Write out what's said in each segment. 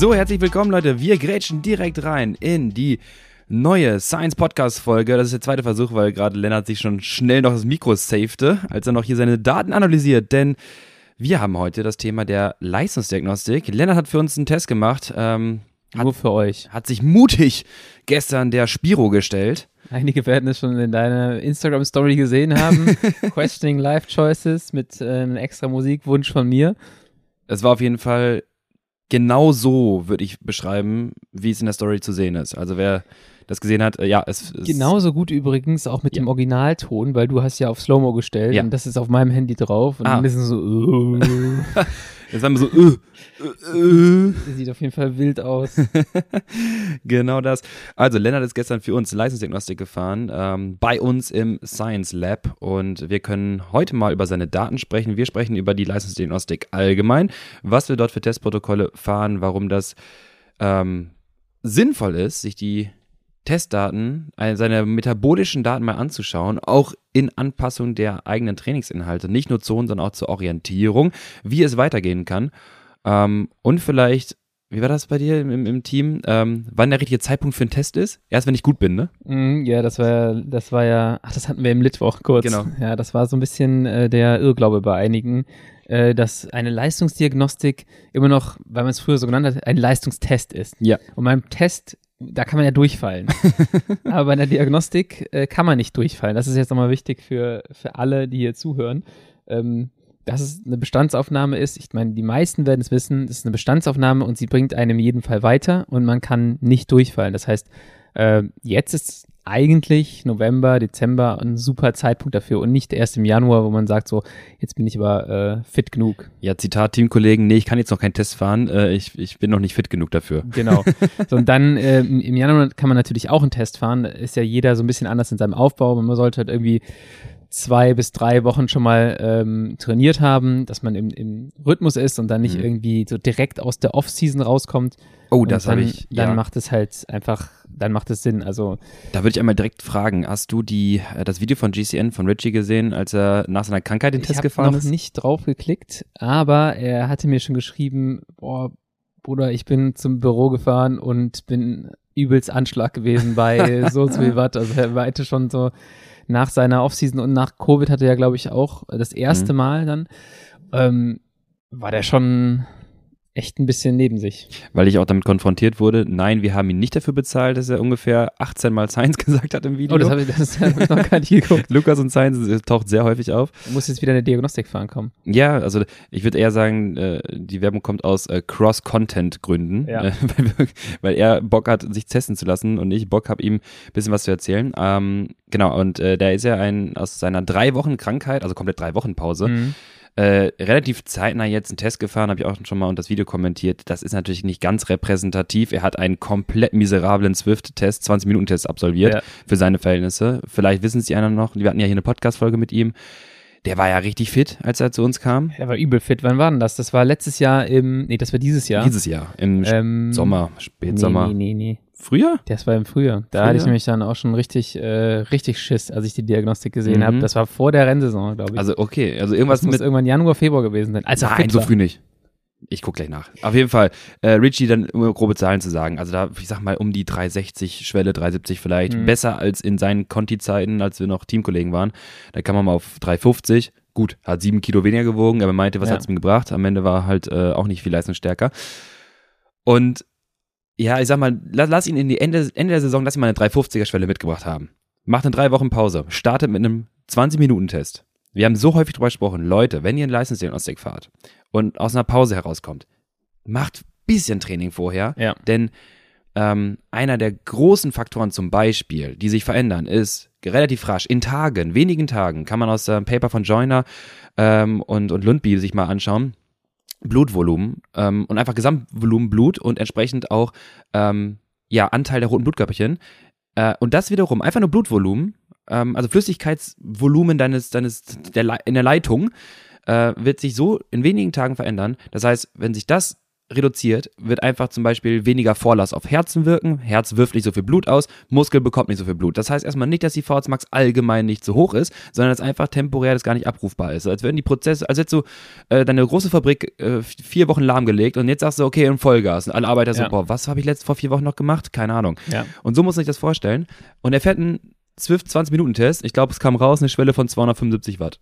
So, herzlich willkommen, Leute. Wir grätschen direkt rein in die neue Science Podcast Folge. Das ist der zweite Versuch, weil gerade Lennart sich schon schnell noch das Mikro safete, als er noch hier seine Daten analysiert. Denn wir haben heute das Thema der Leistungsdiagnostik. Lennart hat für uns einen Test gemacht. Ähm, hat, Nur für euch. hat sich mutig gestern der Spiro gestellt. Einige werden es schon in deiner Instagram-Story gesehen haben. Questioning Life Choices mit äh, einem extra Musikwunsch von mir. Es war auf jeden Fall genau so, würde ich beschreiben, wie es in der Story zu sehen ist. Also wer das gesehen hat, äh, ja, es ist Genauso gut übrigens auch mit Ja. dem Originalton, weil du hast ja auf Slow-Mo gestellt Ja. und das ist auf meinem Handy drauf und Ah. dann ist es so, Jetzt haben wir so, äh, äh, äh. sieht auf jeden Fall wild aus. Genau das. Also Lennart ist gestern für uns Leistungsdiagnostik gefahren, ähm, bei uns im Science Lab und wir können heute mal über seine Daten sprechen. Wir sprechen über die Leistungsdiagnostik allgemein, was wir dort für Testprotokolle fahren, warum das ähm, sinnvoll ist, sich die Testdaten, äh, seine metabolischen Daten mal anzuschauen, auch in Anpassung der eigenen Trainingsinhalte, nicht nur Zonen, sondern auch zur Orientierung, wie es weitergehen kann. Ähm, und vielleicht, wie war das bei dir im, im, im Team, ähm, wann der richtige Zeitpunkt für einen Test ist? Erst wenn ich gut bin, ne? Mm, ja, das war ja, das war ja, ach, das hatten wir im Litwoch kurz. Genau. Ja, das war so ein bisschen äh, der Irrglaube bei einigen, äh, dass eine Leistungsdiagnostik immer noch, weil man es früher so genannt hat, ein Leistungstest ist. Ja. Und beim Test, da kann man ja durchfallen. Aber bei einer Diagnostik äh, kann man nicht durchfallen. Das ist jetzt nochmal wichtig für, für alle, die hier zuhören. Ähm, dass es eine Bestandsaufnahme ist. Ich meine, die meisten werden es wissen, es ist eine Bestandsaufnahme und sie bringt einem in jedem Fall weiter und man kann nicht durchfallen. Das heißt, äh, jetzt ist eigentlich November, Dezember ein super Zeitpunkt dafür und nicht erst im Januar, wo man sagt so, jetzt bin ich aber äh, fit genug. Ja, Zitat Teamkollegen, nee, ich kann jetzt noch keinen Test fahren, äh, ich, ich bin noch nicht fit genug dafür. Genau. So, und dann äh, im Januar kann man natürlich auch einen Test fahren. Ist ja jeder so ein bisschen anders in seinem Aufbau. Man sollte halt irgendwie zwei bis drei Wochen schon mal ähm, trainiert haben, dass man im, im Rhythmus ist und dann nicht Mhm. irgendwie so direkt aus der Off-Season rauskommt. Oh, das dann, habe ich, Dann ja. macht es halt einfach, dann macht es Sinn. Also Da würde ich einmal direkt fragen, hast du die, äh, das Video von GCN, von Richie gesehen, als er nach seiner Krankheit den ich Test habe gefahren noch ist? nicht drauf geklickt, aber er hatte mir schon geschrieben, boah, Bruder, ich bin zum Büro gefahren und bin übelst Anschlag gewesen bei so und so viel Watt. Also er meinte schon so nach seiner Offseason und nach Covid hatte er, glaube ich, auch das erste Mhm. Mal dann, ähm, war der schon echt ein bisschen neben sich. Weil ich auch damit konfrontiert wurde, nein, wir haben ihn nicht dafür bezahlt, dass er ungefähr 18 Mal Science gesagt hat im Video. Oh, das habe ich, das hab ich noch gar nicht geguckt. Lukas und Science taucht sehr häufig auf. Du musst jetzt wieder eine Diagnostik fahren kommen. Ja, also ich würde eher sagen, äh, die Werbung kommt aus äh, Cross-Content-Gründen, Ja. weil er Bock hat, sich testen zu lassen und ich Bock habe, ihm ein bisschen was zu erzählen. Ähm, genau, und äh, da ist er ein, aus seiner drei Wochen Krankheit, also komplett drei Wochen Pause, Mhm. Äh, relativ zeitnah jetzt einen Test gefahren, habe ich auch schon mal unter das Video kommentiert. Das ist natürlich nicht ganz repräsentativ. Er hat einen komplett miserablen Swift-Test, 20-Minuten-Test absolviert Ja. für seine Verhältnisse. Vielleicht wissen es die anderen noch. Wir hatten ja hier eine Podcast-Folge mit ihm. Der war ja richtig fit, als er zu uns kam. Er war übel fit. Wann war denn das? Das war letztes Jahr im, nee, das war dieses Jahr. Dieses Jahr, im Ähm, Sommer, Spätsommer. Nee, nee, nee, nee. Früher? Das war im Frühjahr. Da Frühjahr? hatte ich nämlich dann auch schon richtig, äh, richtig Schiss, als ich die Diagnostik gesehen Mhm. habe. Das war vor der Rennsaison, glaube ich. Also okay, also irgendwas das muss mit. irgendwann Januar, Februar gewesen sein. Als er Nein, so früh nicht. Ich guck gleich nach. Auf jeden Fall, äh, Richie dann um grobe Zahlen zu sagen. Also da, ich sag mal, um die 360 Schwelle, 370 vielleicht. Mhm. Besser als in seinen Conti-Zeiten, als wir noch Teamkollegen waren. Da kam man mal auf 350. Gut, hat sieben Kilo weniger gewogen, aber meinte, was Ja. hat's ihm gebracht? Am Ende war halt äh, auch nicht viel leistungsstärker. Und ja, ich sag mal, lass, lass ihn in die Ende, Ende der Saison, lass ihn mal eine 350er-Schwelle mitgebracht haben. Macht eine drei Wochen Pause, startet mit einem 20-Minuten-Test. Wir haben so häufig drüber gesprochen, Leute, wenn ihr in Leistungsdiagnostik fahrt und aus einer Pause herauskommt, macht bisschen Training vorher, Ja. denn ähm, einer der großen Faktoren zum Beispiel, die sich verändern, ist relativ rasch, in Tagen, wenigen Tagen, kann man aus dem Paper von Joyner ähm, und, und Lundby sich mal anschauen, Blutvolumen ähm, und einfach Gesamtvolumen Blut und entsprechend auch ähm, ja, Anteil der roten Blutkörperchen. Äh, und das wiederum, einfach nur Blutvolumen, ähm, also Flüssigkeitsvolumen deines, deines der in der Leitung, äh, wird sich so in wenigen Tagen verändern. Das heißt, wenn sich das reduziert, wird einfach zum Beispiel weniger Vorlass auf Herzen wirken. Herz wirft nicht so viel Blut aus, Muskel bekommt nicht so viel Blut. Das heißt erstmal nicht, dass die VHS Max allgemein nicht so hoch ist, sondern dass einfach temporär das gar nicht abrufbar ist. Als würden die Prozesse, als hättest du äh, deine große Fabrik äh, vier Wochen lahmgelegt und jetzt sagst du, okay, in Vollgas. Und alle Arbeiter Ja. so, boah, was habe ich letzt vor vier Wochen noch gemacht? Keine Ahnung. Ja. Und so muss man sich das vorstellen. Und er fährt einen Swift 20 Minuten Test. Ich glaube, es kam raus eine Schwelle von 275 Watt.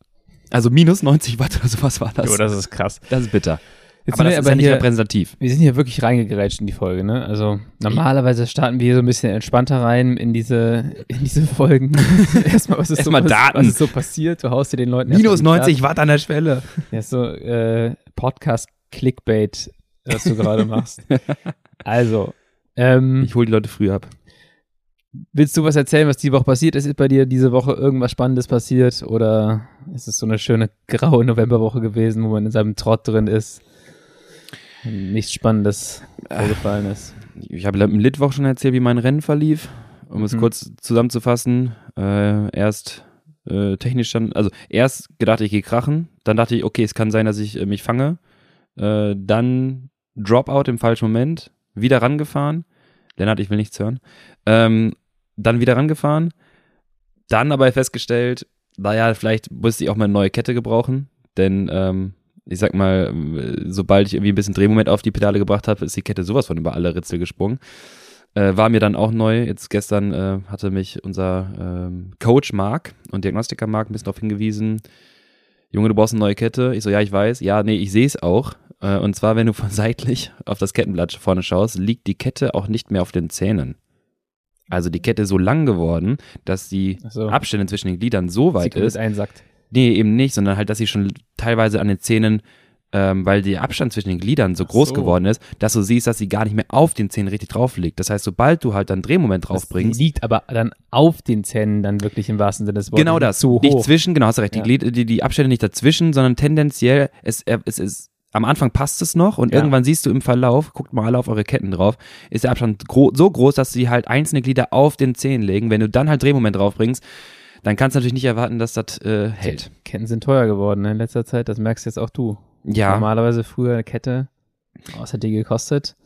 Also minus 90 Watt oder sowas war das. Jo, das ist krass. das ist bitter. Jetzt aber das wir ist aber ja nicht hier, repräsentativ. wir sind hier wirklich reingegerätscht in die Folge, ne? Also normalerweise starten wir hier so ein bisschen entspannter rein in diese, in diese Folgen. erstmal, was ist, Erstmal so, Daten. was ist so passiert? Du haust dir den Leuten Minus erstmal die 90 Watt an der Schwelle. Ja, so äh, Podcast-Clickbait, was du gerade machst. Also, ähm, Ich hole die Leute früh ab. willst du was erzählen, was die Woche passiert ist? Ist bei dir diese Woche irgendwas Spannendes passiert? Oder ist es so eine schöne graue Novemberwoche gewesen, wo man in seinem Trott drin ist? Nichts Spannendes vorgefallen ist. Ich habe im Litwoch schon erzählt, wie mein Rennen verlief. Um es Mhm. kurz zusammenzufassen, äh, erst äh, technisch dann, also erst gedacht, ich gehe krachen, dann dachte ich, okay, es kann sein, dass ich äh, mich fange. Äh, dann Dropout im falschen Moment, wieder rangefahren. Lennart, ich will nichts hören. Ähm, dann wieder rangefahren, dann aber festgestellt, naja, vielleicht musste ich auch mal eine neue Kette gebrauchen, denn ähm, ich sag mal, sobald ich irgendwie ein bisschen Drehmoment auf die Pedale gebracht habe, ist die Kette sowas von über alle Ritzel gesprungen. Äh, war mir dann auch neu. Jetzt gestern äh, hatte mich unser ähm, Coach Marc und Diagnostiker Marc ein bisschen darauf hingewiesen, Junge, du brauchst eine neue Kette. Ich so, ja, ich weiß. Ja, nee, ich sehe es auch. Äh, und zwar, wenn du von seitlich auf das Kettenblatt vorne schaust, liegt die Kette auch nicht mehr auf den Zähnen. Also die Kette ist so lang geworden, dass die so. Abstände zwischen den Gliedern so weit ist, einsackt. Nee, eben nicht, sondern halt, dass sie schon teilweise an den Zähnen, ähm, weil der Abstand zwischen den Gliedern so Ach groß so. geworden ist, dass du siehst, dass sie gar nicht mehr auf den Zähnen richtig drauf liegt. Das heißt, sobald du halt dann Drehmoment Das draufbringst, liegt aber dann auf den Zähnen dann wirklich im wahrsten Sinne des Wortes. genau das, Zu nicht hoch. zwischen, genau, hast du recht, Ja. die, Glied, die, die Abstände nicht dazwischen, sondern tendenziell, es, es ist, am Anfang passt es noch und Ja. irgendwann siehst du im Verlauf, guckt mal alle auf eure Ketten drauf, ist der Abstand gro so groß, dass sie halt einzelne Glieder auf den Zähnen legen. Wenn du dann halt Drehmoment draufbringst, dann kannst du natürlich nicht erwarten, dass das äh, hält. Ketten sind teuer geworden ne, in letzter Zeit, das merkst jetzt auch du. Ja, Normalerweise früher eine Kette, was hat die gekostet?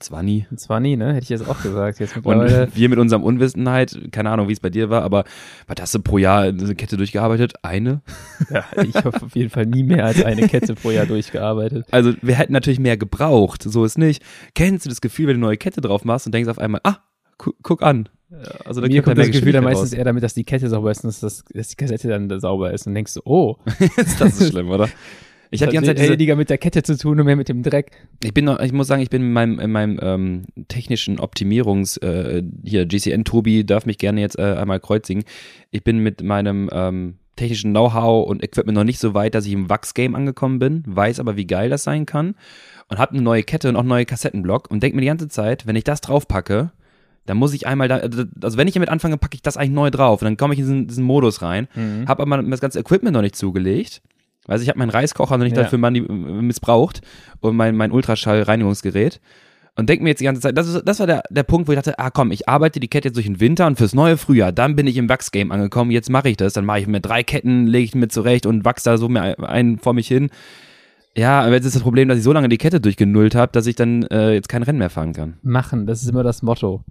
zwar nie. Zwar nie, ne? Hätte ich jetzt auch gesagt. Jetzt Und wir mit unserem Unwissenheit, keine Ahnung, wie es bei dir war, aber was hast du pro Jahr eine Kette durchgearbeitet? Eine? ja, ich habe auf jeden Fall nie mehr als eine Kette pro Jahr durchgearbeitet. Also wir hätten natürlich mehr gebraucht, so ist nicht. Kennst du das Gefühl, wenn du eine neue Kette drauf machst und denkst auf einmal, ah, guck an. Also da Mir kommt das Gefühl dann meistens eher damit, dass die Kette sauber ist und dass, das, dass die Kassette dann da sauber ist. Und denkst du, oh, das ist schlimm, oder? Ich habe die ganze Zeit weniger mit der Kette zu tun und mehr mit dem Dreck. ich bin noch, ich muss sagen, ich bin in meinem, in meinem ähm, technischen Optimierungs, äh, hier GCN Tobi darf mich gerne jetzt äh, einmal kreuzigen. Ich bin mit meinem ähm, technischen Know-how und Equipment noch nicht so weit, dass ich im Wachs-Game angekommen bin, weiß aber, wie geil das sein kann und habe eine neue Kette und auch einen neuen Kassettenblock und denke mir die ganze Zeit, wenn ich das drauf packe, dann muss ich einmal da, also wenn ich damit anfange, packe ich das eigentlich neu drauf und dann komme ich in diesen, diesen Modus rein, Mhm. habe aber das ganze Equipment noch nicht zugelegt. Also ich habe meinen Reiskocher noch nicht Ja. dafür mani- missbraucht und mein, mein Ultraschall-Reinigungsgerät und denke mir jetzt die ganze Zeit, das, ist, das war der, der Punkt, wo ich dachte, ah komm, ich arbeite die Kette jetzt durch den Winter und fürs neue Frühjahr, dann bin ich im Wachsgame angekommen, jetzt mache ich das, dann mache ich mir drei Ketten, lege ich mir zurecht und wachs da so mir einen vor mich hin. Ja, aber jetzt ist das Problem, dass ich so lange die Kette durchgenullt habe, dass ich dann äh, jetzt kein Rennen mehr fahren kann. Machen, das ist immer das Motto.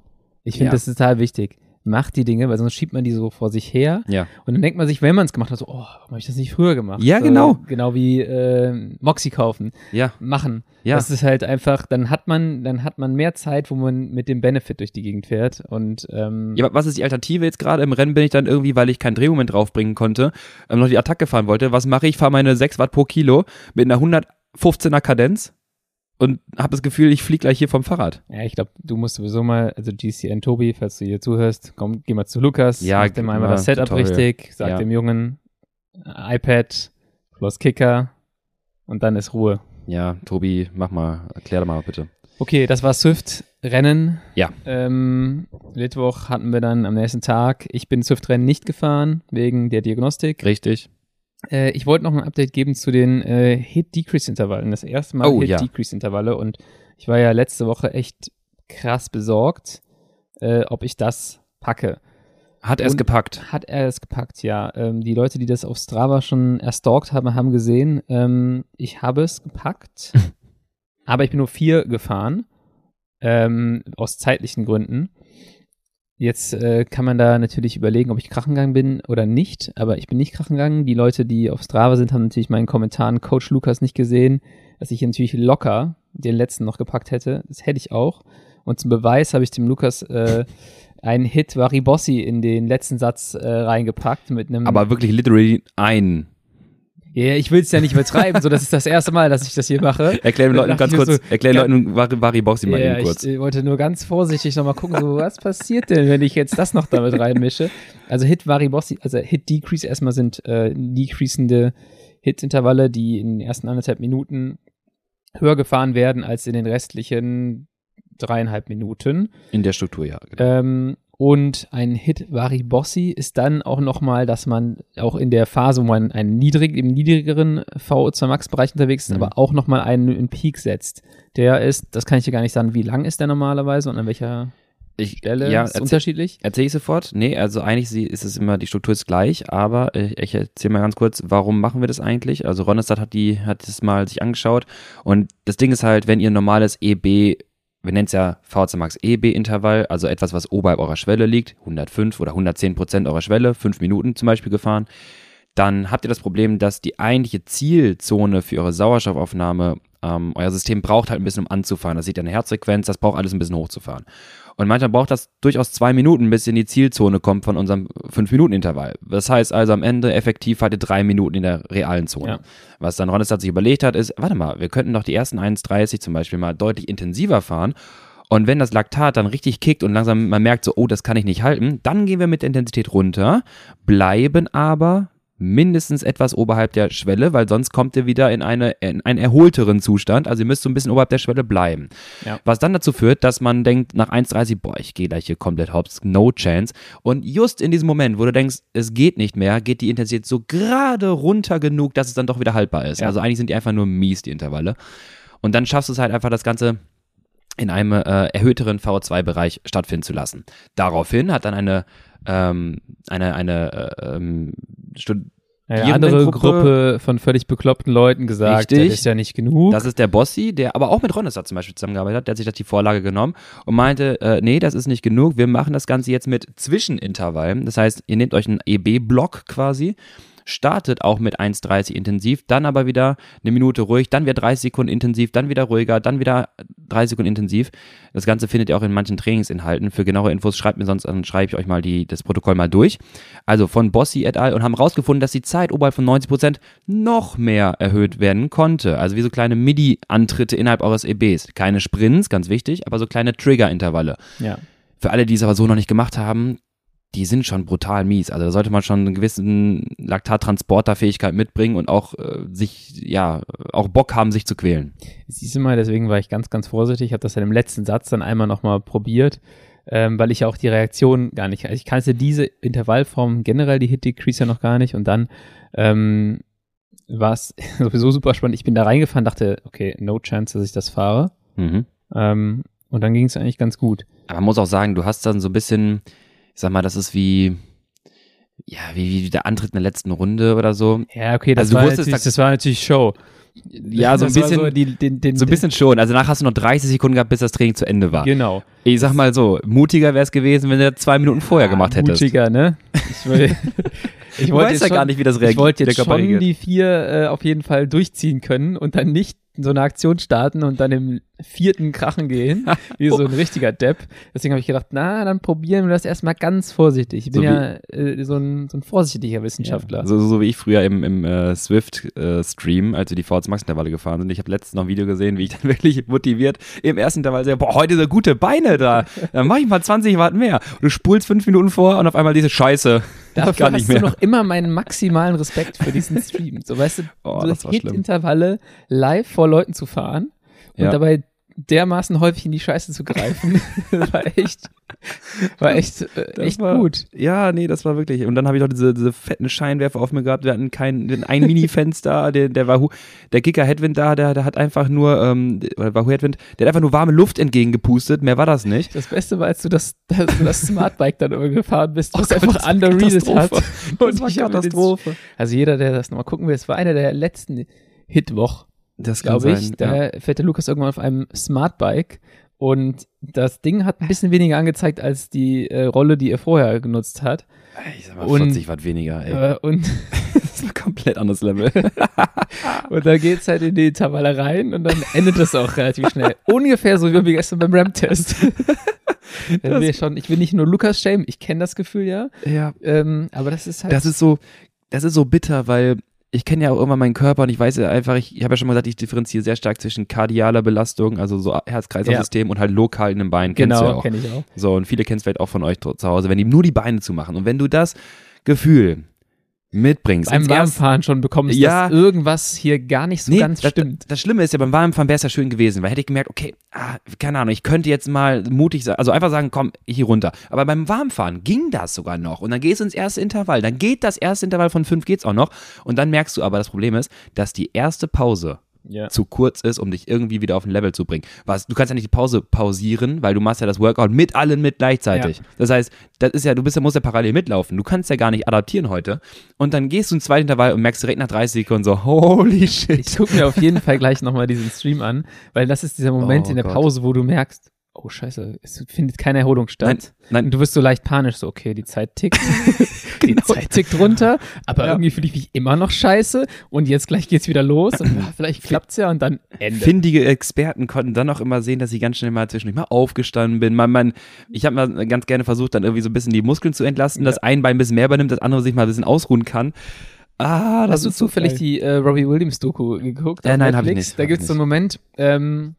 Ich finde, Ja. das total wichtig. Macht die Dinge, weil sonst schiebt man die so vor sich her. Ja. Und dann denkt man sich, wenn man es gemacht hat, so, oh, warum habe ich das nicht früher gemacht? Ja, so, genau. Genau wie äh, Moxie kaufen, Ja, machen. ja. Das ist halt einfach, dann hat man, dann hat man mehr Zeit, wo man mit dem Benefit durch die Gegend fährt. Und ähm, Ja, aber was ist die Alternative jetzt gerade? Im Rennen bin ich dann irgendwie, weil ich keinen Drehmoment draufbringen konnte, ähm, noch die Attacke fahren wollte. Was mache ich? Fahre meine 6 Watt pro Kilo mit einer 115er Kadenz und habe das Gefühl, ich fliege gleich hier vom Fahrrad. ja, ich glaube, du musst sowieso mal, also GCN Tobi, falls du hier zuhörst, komm, geh mal zu Lukas, Ja, mach dem einmal das Setup Tutorial. richtig, sag Ja. dem Jungen äh, iPad plus Kicker und dann ist Ruhe. Ja, Tobi, mach mal, erklär doch mal bitte. Okay, das war Swift-Rennen. Ja. Ähm, Mittwoch hatten wir dann am nächsten Tag. Ich bin Swift-Rennen nicht gefahren, wegen der Diagnostik. Richtig. Äh, ich wollte noch ein Update geben zu den äh, Hit-Decrease-Intervallen. Das erste Mal Oh, ja. Hit-Decrease-Intervalle. Und ich war ja letzte Woche echt krass besorgt, äh, ob ich das packe. Hat er es gepackt? Hat er es gepackt, ja. Ähm, die Leute, die das auf Strava schon erstalkt haben, haben gesehen, ähm, ich habe es gepackt. aber ich bin nur vier gefahren, ähm, aus zeitlichen Gründen. Jetzt äh, kann man da natürlich überlegen, ob ich krachen gegangen bin oder nicht, aber ich bin nicht krachen gegangen. Die Leute, die auf Strava sind, haben natürlich meinen Kommentaren Coach Lukas nicht gesehen, dass ich natürlich locker den letzten noch gepackt hätte. Das hätte ich auch. Und zum Beweis habe ich dem Lukas äh, einen Hit Varibossi in den letzten Satz äh, reingepackt mit einem. Aber wirklich literally ein. Ja, ich will es ja nicht übertreiben, so das ist das erste Mal, dass ich das hier mache. Erklär den Leuten ganz kurz, so, erklär den Leuten Vari, Varibossi mal ja, eben kurz. Ich wollte nur ganz vorsichtig nochmal gucken, so was passiert denn, wenn ich jetzt das noch damit reinmische. Also Hit Varibossi, also Hit Decrease erstmal sind äh, decreasende Hit-Intervalle, die in den ersten anderthalb Minuten höher gefahren werden als in den restlichen dreieinhalb Minuten. In der Struktur, ja. Genau. Ähm, und ein Hit Varibossi ist dann auch nochmal, dass man auch in der Phase, wo man einen niedrig, im niedrigeren VO2 Max Bereich unterwegs ist, mhm. aber auch nochmal einen, einen Peak setzt. Der ist, das kann ich dir gar nicht sagen, wie lang ist der normalerweise und an welcher ich, Stelle ja, ist unterschiedlich? Erzähle ich sofort. Nee, also eigentlich ist es immer, die Struktur ist gleich, aber ich, ich erzähle mal ganz kurz, warum machen wir das eigentlich? Also Ronestad hat die, hat das mal sich angeschaut und das Ding ist halt, wenn ihr normales EB wir nennen es ja VHC Max EB-Intervall, also etwas, was oberhalb eurer Schwelle liegt, 105 oder 110 Prozent eurer Schwelle, 5 Minuten zum Beispiel gefahren, dann habt ihr das Problem, dass die eigentliche Zielzone für eure Sauerstoffaufnahme, ähm, euer System braucht halt ein bisschen, um anzufahren. Das sieht ja eine Herzfrequenz, das braucht alles ein bisschen hochzufahren. Und manchmal braucht das durchaus zwei Minuten, bis ihr in die Zielzone kommt von unserem 5-Minuten-Intervall. Das heißt also am Ende effektiv hatte drei Minuten in der realen Zone. Ja. Was dann Ronestad sich überlegt hat, ist, warte mal, wir könnten doch die ersten 1,30 zum Beispiel mal deutlich intensiver fahren. Und wenn das Laktat dann richtig kickt und langsam man merkt so, oh, das kann ich nicht halten, dann gehen wir mit der Intensität runter, bleiben aber mindestens etwas oberhalb der Schwelle, weil sonst kommt ihr wieder in, eine, in einen erholteren Zustand. Also ihr müsst so ein bisschen oberhalb der Schwelle bleiben. Ja. Was dann dazu führt, dass man denkt nach 1,30, boah, ich gehe gleich hier komplett hops, no chance. Und just in diesem Moment, wo du denkst, es geht nicht mehr, geht die Intensität so gerade runter genug, dass es dann doch wieder haltbar ist. Ja. Also eigentlich sind die einfach nur mies, die Intervalle. Und dann schaffst du es halt einfach, das Ganze in einem äh, erhöhteren VO2-Bereich stattfinden zu lassen. Daraufhin hat dann eine ähm, eine, eine äh, ähm, eine andere Gruppe von völlig bekloppten Leuten gesagt, Richtig. das ist ja nicht genug. Das ist der Bossi, der aber auch mit Ronestad zum Beispiel zusammengearbeitet hat, der hat sich das die Vorlage genommen und meinte, äh, nee, das ist nicht genug, wir machen das Ganze jetzt mit Zwischenintervallen. Das heißt, ihr nehmt euch einen EB-Block quasi startet auch mit 1,30 intensiv, dann aber wieder eine Minute ruhig, dann wieder 30 Sekunden intensiv, dann wieder ruhiger, dann wieder 30 Sekunden intensiv. Das Ganze findet ihr auch in manchen Trainingsinhalten. Für genauere Infos schreibt mir sonst, dann schreibe ich euch mal die, das Protokoll mal durch. Also von Bossi et al. und haben herausgefunden, dass die Zeit oberhalb von 90 Prozent noch mehr erhöht werden konnte. Also wie so kleine MIDI-Antritte innerhalb eures EBs. Keine Sprints, ganz wichtig, aber so kleine Trigger-Intervalle. Ja. Für alle, die es aber so noch nicht gemacht haben, die sind schon brutal mies. Also da sollte man schon eine gewisse Laktattransporterfähigkeit mitbringen und auch äh, sich, ja, auch Bock haben, sich zu quälen. Siehst du mal, deswegen war ich ganz, ganz vorsichtig. Ich habe das ja im letzten Satz dann einmal nochmal probiert, ähm, weil ich ja auch die Reaktion gar nicht, also ich kannte diese Intervallform generell, die Hit-Decrease ja noch gar nicht und dann ähm, war es sowieso super spannend. Ich bin da reingefahren, dachte, okay, no chance, dass ich das fahre. Mhm. Ähm, und dann ging es eigentlich ganz gut. Aber man muss auch sagen, du hast dann so ein bisschen, ich sag mal, das ist wie, ja, wie, wie der Antritt in der letzten Runde oder so. Ja, okay, das, also, war, natürlich, das war natürlich Show. Ja, so ein bisschen, so, die, den, den, so ein bisschen schon. Also danach hast du noch 30 Sekunden gehabt, bis das Training zu Ende war. Genau. Ich sag mal so, mutiger wäre es gewesen, wenn du zwei Minuten vorher ja, gemacht hättest. Mutiger, ne? Ich, will, ich wollte ja gar nicht, wie das reagiert. Ich wollte jetzt schon die vier äh, auf jeden Fall durchziehen können und dann nicht so eine Aktion starten und dann im vierten Krachen gehen, wie so ein richtiger Depp. Deswegen habe ich gedacht, na, dann probieren wir das erstmal ganz vorsichtig. Ich bin so ja äh, so, ein, so ein vorsichtiger Wissenschaftler. Ja, so, so wie ich früher im, im äh, Swift-Stream, äh, als wir die VZ Max-Intervalle gefahren sind. Ich habe letztens noch ein Video gesehen, wie ich dann wirklich motiviert im ersten Intervall sehe, boah, heute so gute Beine da. Dann mache ich mal 20 Watt mehr. Und du spulst fünf Minuten vor und auf einmal diese Scheiße. Dafür hast du noch immer meinen maximalen Respekt für diesen Stream. So, weißt du, oh, so Hit-Intervalle live vor Leuten zu fahren und ja. dabei dermaßen häufig in die Scheiße zu greifen. war echt, war echt, äh, echt war, gut. Ja, nee, das war wirklich. Und dann habe ich noch diese, diese fetten Scheinwerfer auf mir gehabt. Wir hatten kein, ein Mini-Fenster, der, der Wahoo, der Kicker Headwind da, der, der hat einfach nur, ähm, Wahoo Headwind, der hat einfach nur warme Luft entgegengepustet. Mehr war das nicht. Das Beste war, als du das, das, das Smartbike dann gefahren bist, was oh einfach underreaded hat. Und das war Katastrophe. also jeder, der das nochmal gucken will, es war einer der letzten Hitwoch Das glaube ich. sein. Da ja. fährt der Lukas irgendwann auf einem Smartbike und das Ding hat ein bisschen weniger angezeigt als die äh, Rolle, die er vorher genutzt hat. Ich sag mal, Und- 40 Watt weniger, ey. Äh, und, Das war komplett anderes Level. und da geht's halt in die Intervalle rein und dann endet das auch relativ schnell. Ungefähr so wie wir gestern beim wir schon, ich will nicht nur Lukas shame, ich kenne das Gefühl ja, ja. ähm, aber das ist halt. Das ist so, das ist so bitter, weil ich kenne ja auch irgendwann meinen Körper und ich weiß ja einfach, ich, ich habe ja schon mal gesagt, ich differenziere sehr stark zwischen kardialer Belastung, also so Herz-Kreislauf-System und halt lokal in den Beinen. Kennst ja genau, auch. kenne ich auch. So, und viele kennen es vielleicht auch von euch zu Hause, wenn die nur die Beine zumachen. Und wenn du das Gefühl mitbringst, Beim Warmfahren schon bekommst, Ja. dass irgendwas hier gar nicht so Nee, ganz das, stimmt. Das Schlimme ist ja, beim Warmfahren wäre es ja schön gewesen, weil hätte ich gemerkt, okay, ah, keine Ahnung, ich könnte jetzt mal mutig sein, also einfach sagen, komm, hier runter. Aber beim Warmfahren ging das sogar noch. Und dann gehst du ins erste Intervall. Dann geht das erste Intervall von fünf geht's auch noch. Und dann merkst du aber, das Problem ist, dass die erste Pause Ja. zu kurz ist, um dich irgendwie wieder auf ein Level zu bringen. Was, du kannst ja nicht die Pause pausieren, weil du machst ja das Workout mit allen mit gleichzeitig. Das heißt, das ist ja, du bist ja, musst ja parallel mitlaufen. Du kannst ja gar nicht adaptieren heute. Und dann gehst du ins zweite Intervall und merkst direkt nach 30 Sekunden so, holy shit. Ich gucke mir auf jeden Fall gleich nochmal diesen Stream an, weil das ist dieser Moment Oh in der Gott. Pause, wo du merkst, oh scheiße, es findet keine Erholung statt. Nein, Und du wirst so leicht panisch, so, okay, die Zeit tickt. die Zeit tickt runter, aber Ja. irgendwie fühle ich mich immer noch scheiße und jetzt gleich geht's wieder los und ja, vielleicht klappt's ja und dann Ende. Findige Experten konnten dann auch immer sehen, dass ich ganz schnell mal zwischendurch mal aufgestanden bin. Man, man, ich habe mal ganz gerne versucht, dann irgendwie so ein bisschen die Muskeln zu entlasten, dass ein Bein ein bisschen mehr übernimmt, das andere sich mal ein bisschen ausruhen kann. Ah, das Hast du so zufällig geil. die äh, Robbie Williams Doku geguckt? Äh, nein, hab ich nicht, Da gibt's ich so einen Moment, ähm,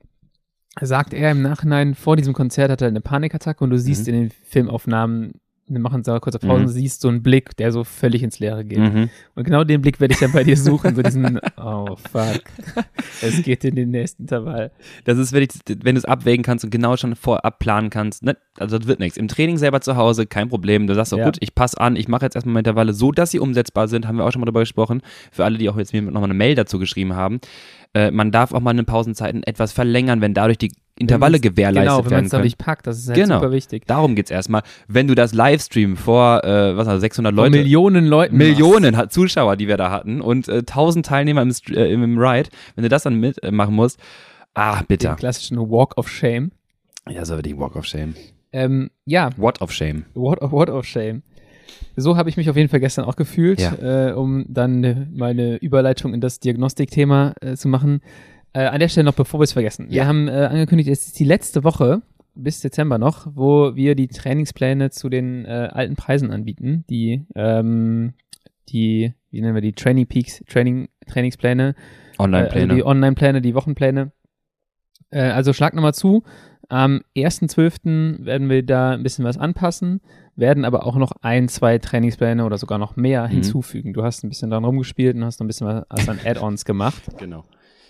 sagt er im Nachhinein, vor diesem Konzert hat er eine Panikattacke und du siehst Mhm. in den Filmaufnahmen, machen so eine kurze Pause, Mhm. siehst so einen Blick, der so völlig ins Leere geht. Mhm. Und genau den Blick werde ich dann bei dir suchen, so diesen, oh fuck, es geht in den nächsten Intervall. Das ist, wenn, ich, wenn du es abwägen kannst und genau schon vorab planen kannst, ne? also das wird nichts. Im Training selber zu Hause, kein Problem. Du sagst so, Ja. gut, ich passe an, ich mache jetzt erstmal meine Intervalle so, dass sie umsetzbar sind, haben wir auch schon mal darüber gesprochen. Für alle, die auch jetzt mir nochmal eine Mail dazu geschrieben haben. Äh, man darf auch mal in den Pausenzeiten etwas verlängern, wenn dadurch die Intervalle gewährleistet Genau, wenn man werden können. nicht packt, das ist halt Genau. super wichtig. Darum geht's erstmal. Wenn du das Livestream vor, äh, was war, 600 Vor Leute, Millionen Leuten. Millionen hat Zuschauer, die wir da hatten und äh, 1000 Teilnehmer im, äh, im Ride, wenn du das dann mitmachen äh, machen musst, ah, Den bitter. klassischen Walk of Shame. Ja, so die Walk of Shame. Ähm, ja, What of Shame. What of, what of Shame. So habe ich mich auf jeden Fall gestern auch gefühlt, Ja. äh, um dann äh, meine Überleitung in das Diagnostikthema äh, zu machen. Äh, an der Stelle noch, bevor wir es vergessen. Wir Ja. haben äh, angekündigt, es ist die letzte Woche bis Dezember noch, wo wir die Trainingspläne zu den äh, alten Preisen anbieten. Die, ähm, die, wie nennen wir die, Training Peaks, Training, Trainingspläne. Äh, Online-Pläne. Also die Online-Pläne, die Wochenpläne. Äh, also schlag nochmal zu. Am 1.12. werden wir da ein bisschen was anpassen, werden aber auch noch ein, zwei Trainingspläne oder sogar noch mehr Mhm. hinzufügen. Du hast ein bisschen dran rumgespielt und hast noch ein bisschen was was an Add-ons gemacht. genau.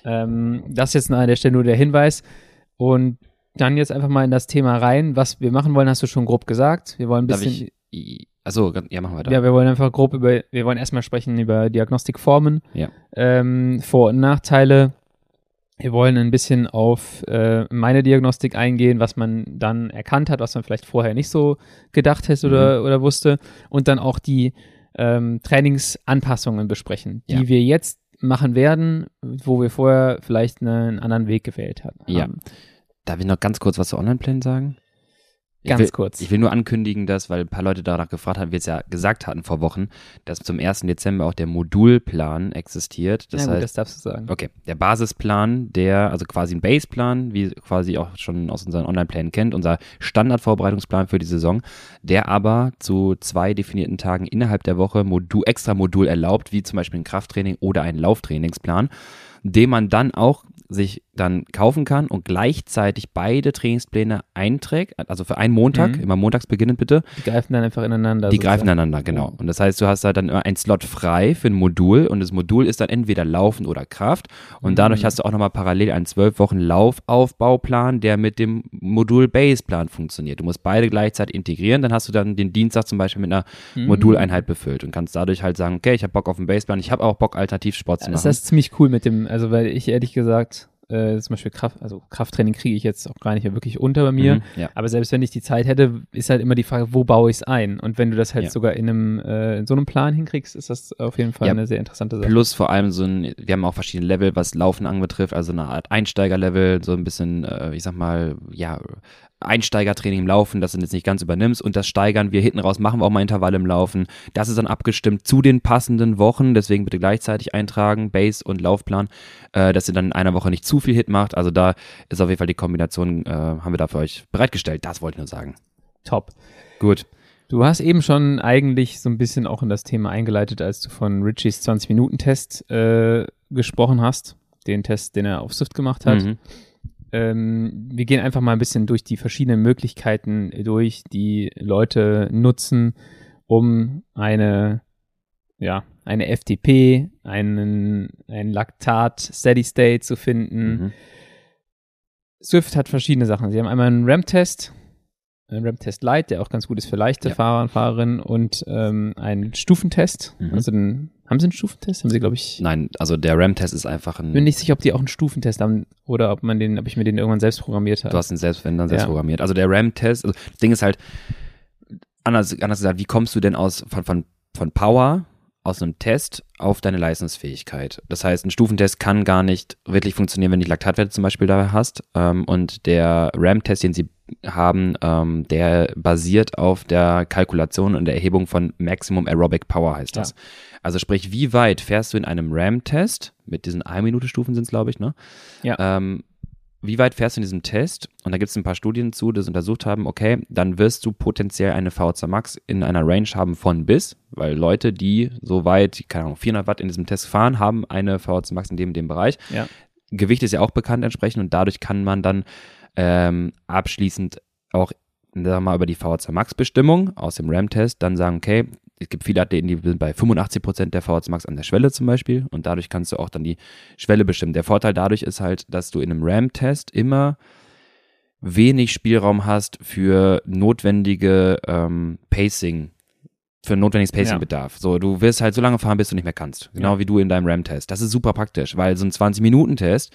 Ähm, das ist jetzt an der Stelle nur der Hinweis. Und dann jetzt einfach mal in das Thema rein. Was wir machen wollen, hast du schon grob gesagt. Wir wollen ein bisschen? Achso, ja, machen wir da. ja, wir wollen einfach grob über, wir wollen erstmal sprechen über Diagnostikformen, Ja. ähm, Vor- und Nachteile. Wir wollen ein bisschen auf äh, meine Diagnostik eingehen, was man dann erkannt hat, was man vielleicht vorher nicht so gedacht hätte oder, Mhm. oder wusste. Und dann auch die ähm, Trainingsanpassungen besprechen, die Ja. wir jetzt machen werden, wo wir vorher vielleicht einen anderen Weg gewählt hatten. Ja. haben. Darf ich noch ganz kurz was zu Online-Plänen sagen? Ich Ganz will, kurz. Ich will nur ankündigen, dass, weil ein paar Leute danach gefragt haben, wir es ja gesagt hatten vor Wochen, dass zum 1. Dezember auch der Modulplan existiert. Das ja, gut, heißt, das darfst du sagen. Okay, der Basisplan, der, also quasi ein Baseplan, wie quasi auch schon aus unseren Online-Plänen kennt, unser Standardvorbereitungsplan für die Saison, der aber zu zwei definierten Tagen innerhalb der Woche Modul, extra Modul erlaubt, wie zum Beispiel ein Krafttraining oder ein Lauftrainingsplan, den man dann auch sich dann kaufen kann und gleichzeitig beide Trainingspläne einträgt, also für einen Montag, Mhm. immer montags beginnend bitte, Die greifen dann einfach ineinander. die sozusagen. greifen ineinander, genau. Und das heißt, du hast halt dann immer einen Slot frei für ein Modul und das Modul ist dann entweder Laufen oder Kraft. Und dadurch hast du auch nochmal parallel einen zwölf Wochen Laufaufbauplan, der mit dem Modul Baseplan funktioniert. Du musst beide gleichzeitig integrieren, dann hast du dann den Dienstag zum Beispiel mit einer Mhm. Moduleinheit befüllt und kannst dadurch halt sagen, okay, ich habe Bock auf den Baseplan, ich habe auch Bock, Alternativsport zu Das machen. ist ziemlich cool mit dem, also weil ich ehrlich gesagt Äh, zum Beispiel Kraft, also Krafttraining kriege ich jetzt auch gar nicht mehr wirklich unter bei mir. Mhm, ja. Aber selbst wenn ich die Zeit hätte, ist halt immer die Frage, wo baue ich es ein? Und wenn du das halt Ja. sogar in einem äh, in so einem Plan hinkriegst, ist das auf jeden Fall Ja. eine sehr interessante Sache. Plus vor allem so ein, wir haben auch verschiedene Level, was Laufen anbetrifft, also eine Art Einsteigerlevel, so ein bisschen, äh, ich sag mal, ja, Einsteigertraining im Laufen, dass du das nicht ganz übernimmst und das steigern wir hinten raus, machen wir auch mal Intervalle im Laufen. Das ist dann abgestimmt zu den passenden Wochen, deswegen bitte gleichzeitig eintragen, Base und Laufplan, äh, dass ihr dann in einer Woche nicht zu viel Hit macht. Also da ist auf jeden Fall die Kombination, äh, haben wir da für euch bereitgestellt. Das wollte ich nur sagen. Top. Gut. Du hast eben schon eigentlich so ein bisschen auch in das Thema eingeleitet, als du von Richies 20-Minuten-Test äh, gesprochen hast. Den Test, den er auf Swift gemacht hat. Mhm. Ähm, wir gehen einfach mal ein bisschen durch die verschiedenen Möglichkeiten durch, die Leute nutzen, um eine, ja, eine FTP, einen, ein Laktat Steady State zu finden. Mhm. Swift hat verschiedene Sachen. Sie haben einmal einen RAM-Test, einen RAM-Test Lite, der auch ganz gut ist für leichte Ja. Fahrer und Fahrerinnen und ähm, einen Stufentest. Mhm. Also einen, haben sie einen Stufentest? Haben sie, glaube ich, Nein, also der RAM-Test ist einfach ein. bin nicht sicher, ob die auch einen Stufentest haben oder ob man den, ob ich mir den irgendwann selbst programmiert habe. Du hast ihn selbst, wenn dann selbst Ja. programmiert. Also der RAM-Test, also das Ding ist halt, anders, anders gesagt, wie kommst du denn aus von, von, von Power aus einem Test auf deine Leistungsfähigkeit? Das heißt, ein Stufentest kann gar nicht wirklich funktionieren, wenn du Laktatwerte zum Beispiel da hast. Ähm, und der RAM-Test, den sie haben, ähm, der basiert auf der Kalkulation und der Erhebung von Maximum Aerobic Power, heißt das. Also sprich, wie weit fährst du in einem RAM-Test, mit diesen 1-Minute-Stufen sind es, glaube ich, ne? Ja. Ähm, wie weit fährst du in diesem Test? Und da gibt es ein paar Studien zu, die das untersucht haben, okay, dann wirst du potenziell eine VHC Max in einer Range haben von bis, weil Leute, die so weit, keine Ahnung, 400 Watt in diesem Test fahren, haben eine VHC Max in dem, dem Bereich. Ja. Gewicht ist ja auch bekannt entsprechend und dadurch kann man dann ähm, abschließend auch sagen wir mal, über die VHC Max Bestimmung aus dem RAM-Test dann sagen, okay, es gibt viele Athleten, die sind bei 85 Prozent der VHC Max an der Schwelle zum Beispiel und dadurch kannst du auch dann die Schwelle bestimmen. Der Vorteil dadurch ist halt, dass du in einem RAM-Test immer wenig Spielraum hast für notwendige ähm, Pacing, für notwendiges Pacing-Bedarf. So, du wirst halt so lange fahren, bis du nicht mehr kannst. Genau Ja. wie du in deinem RAM-Test. Das ist super praktisch, weil so ein 20-Minuten-Test,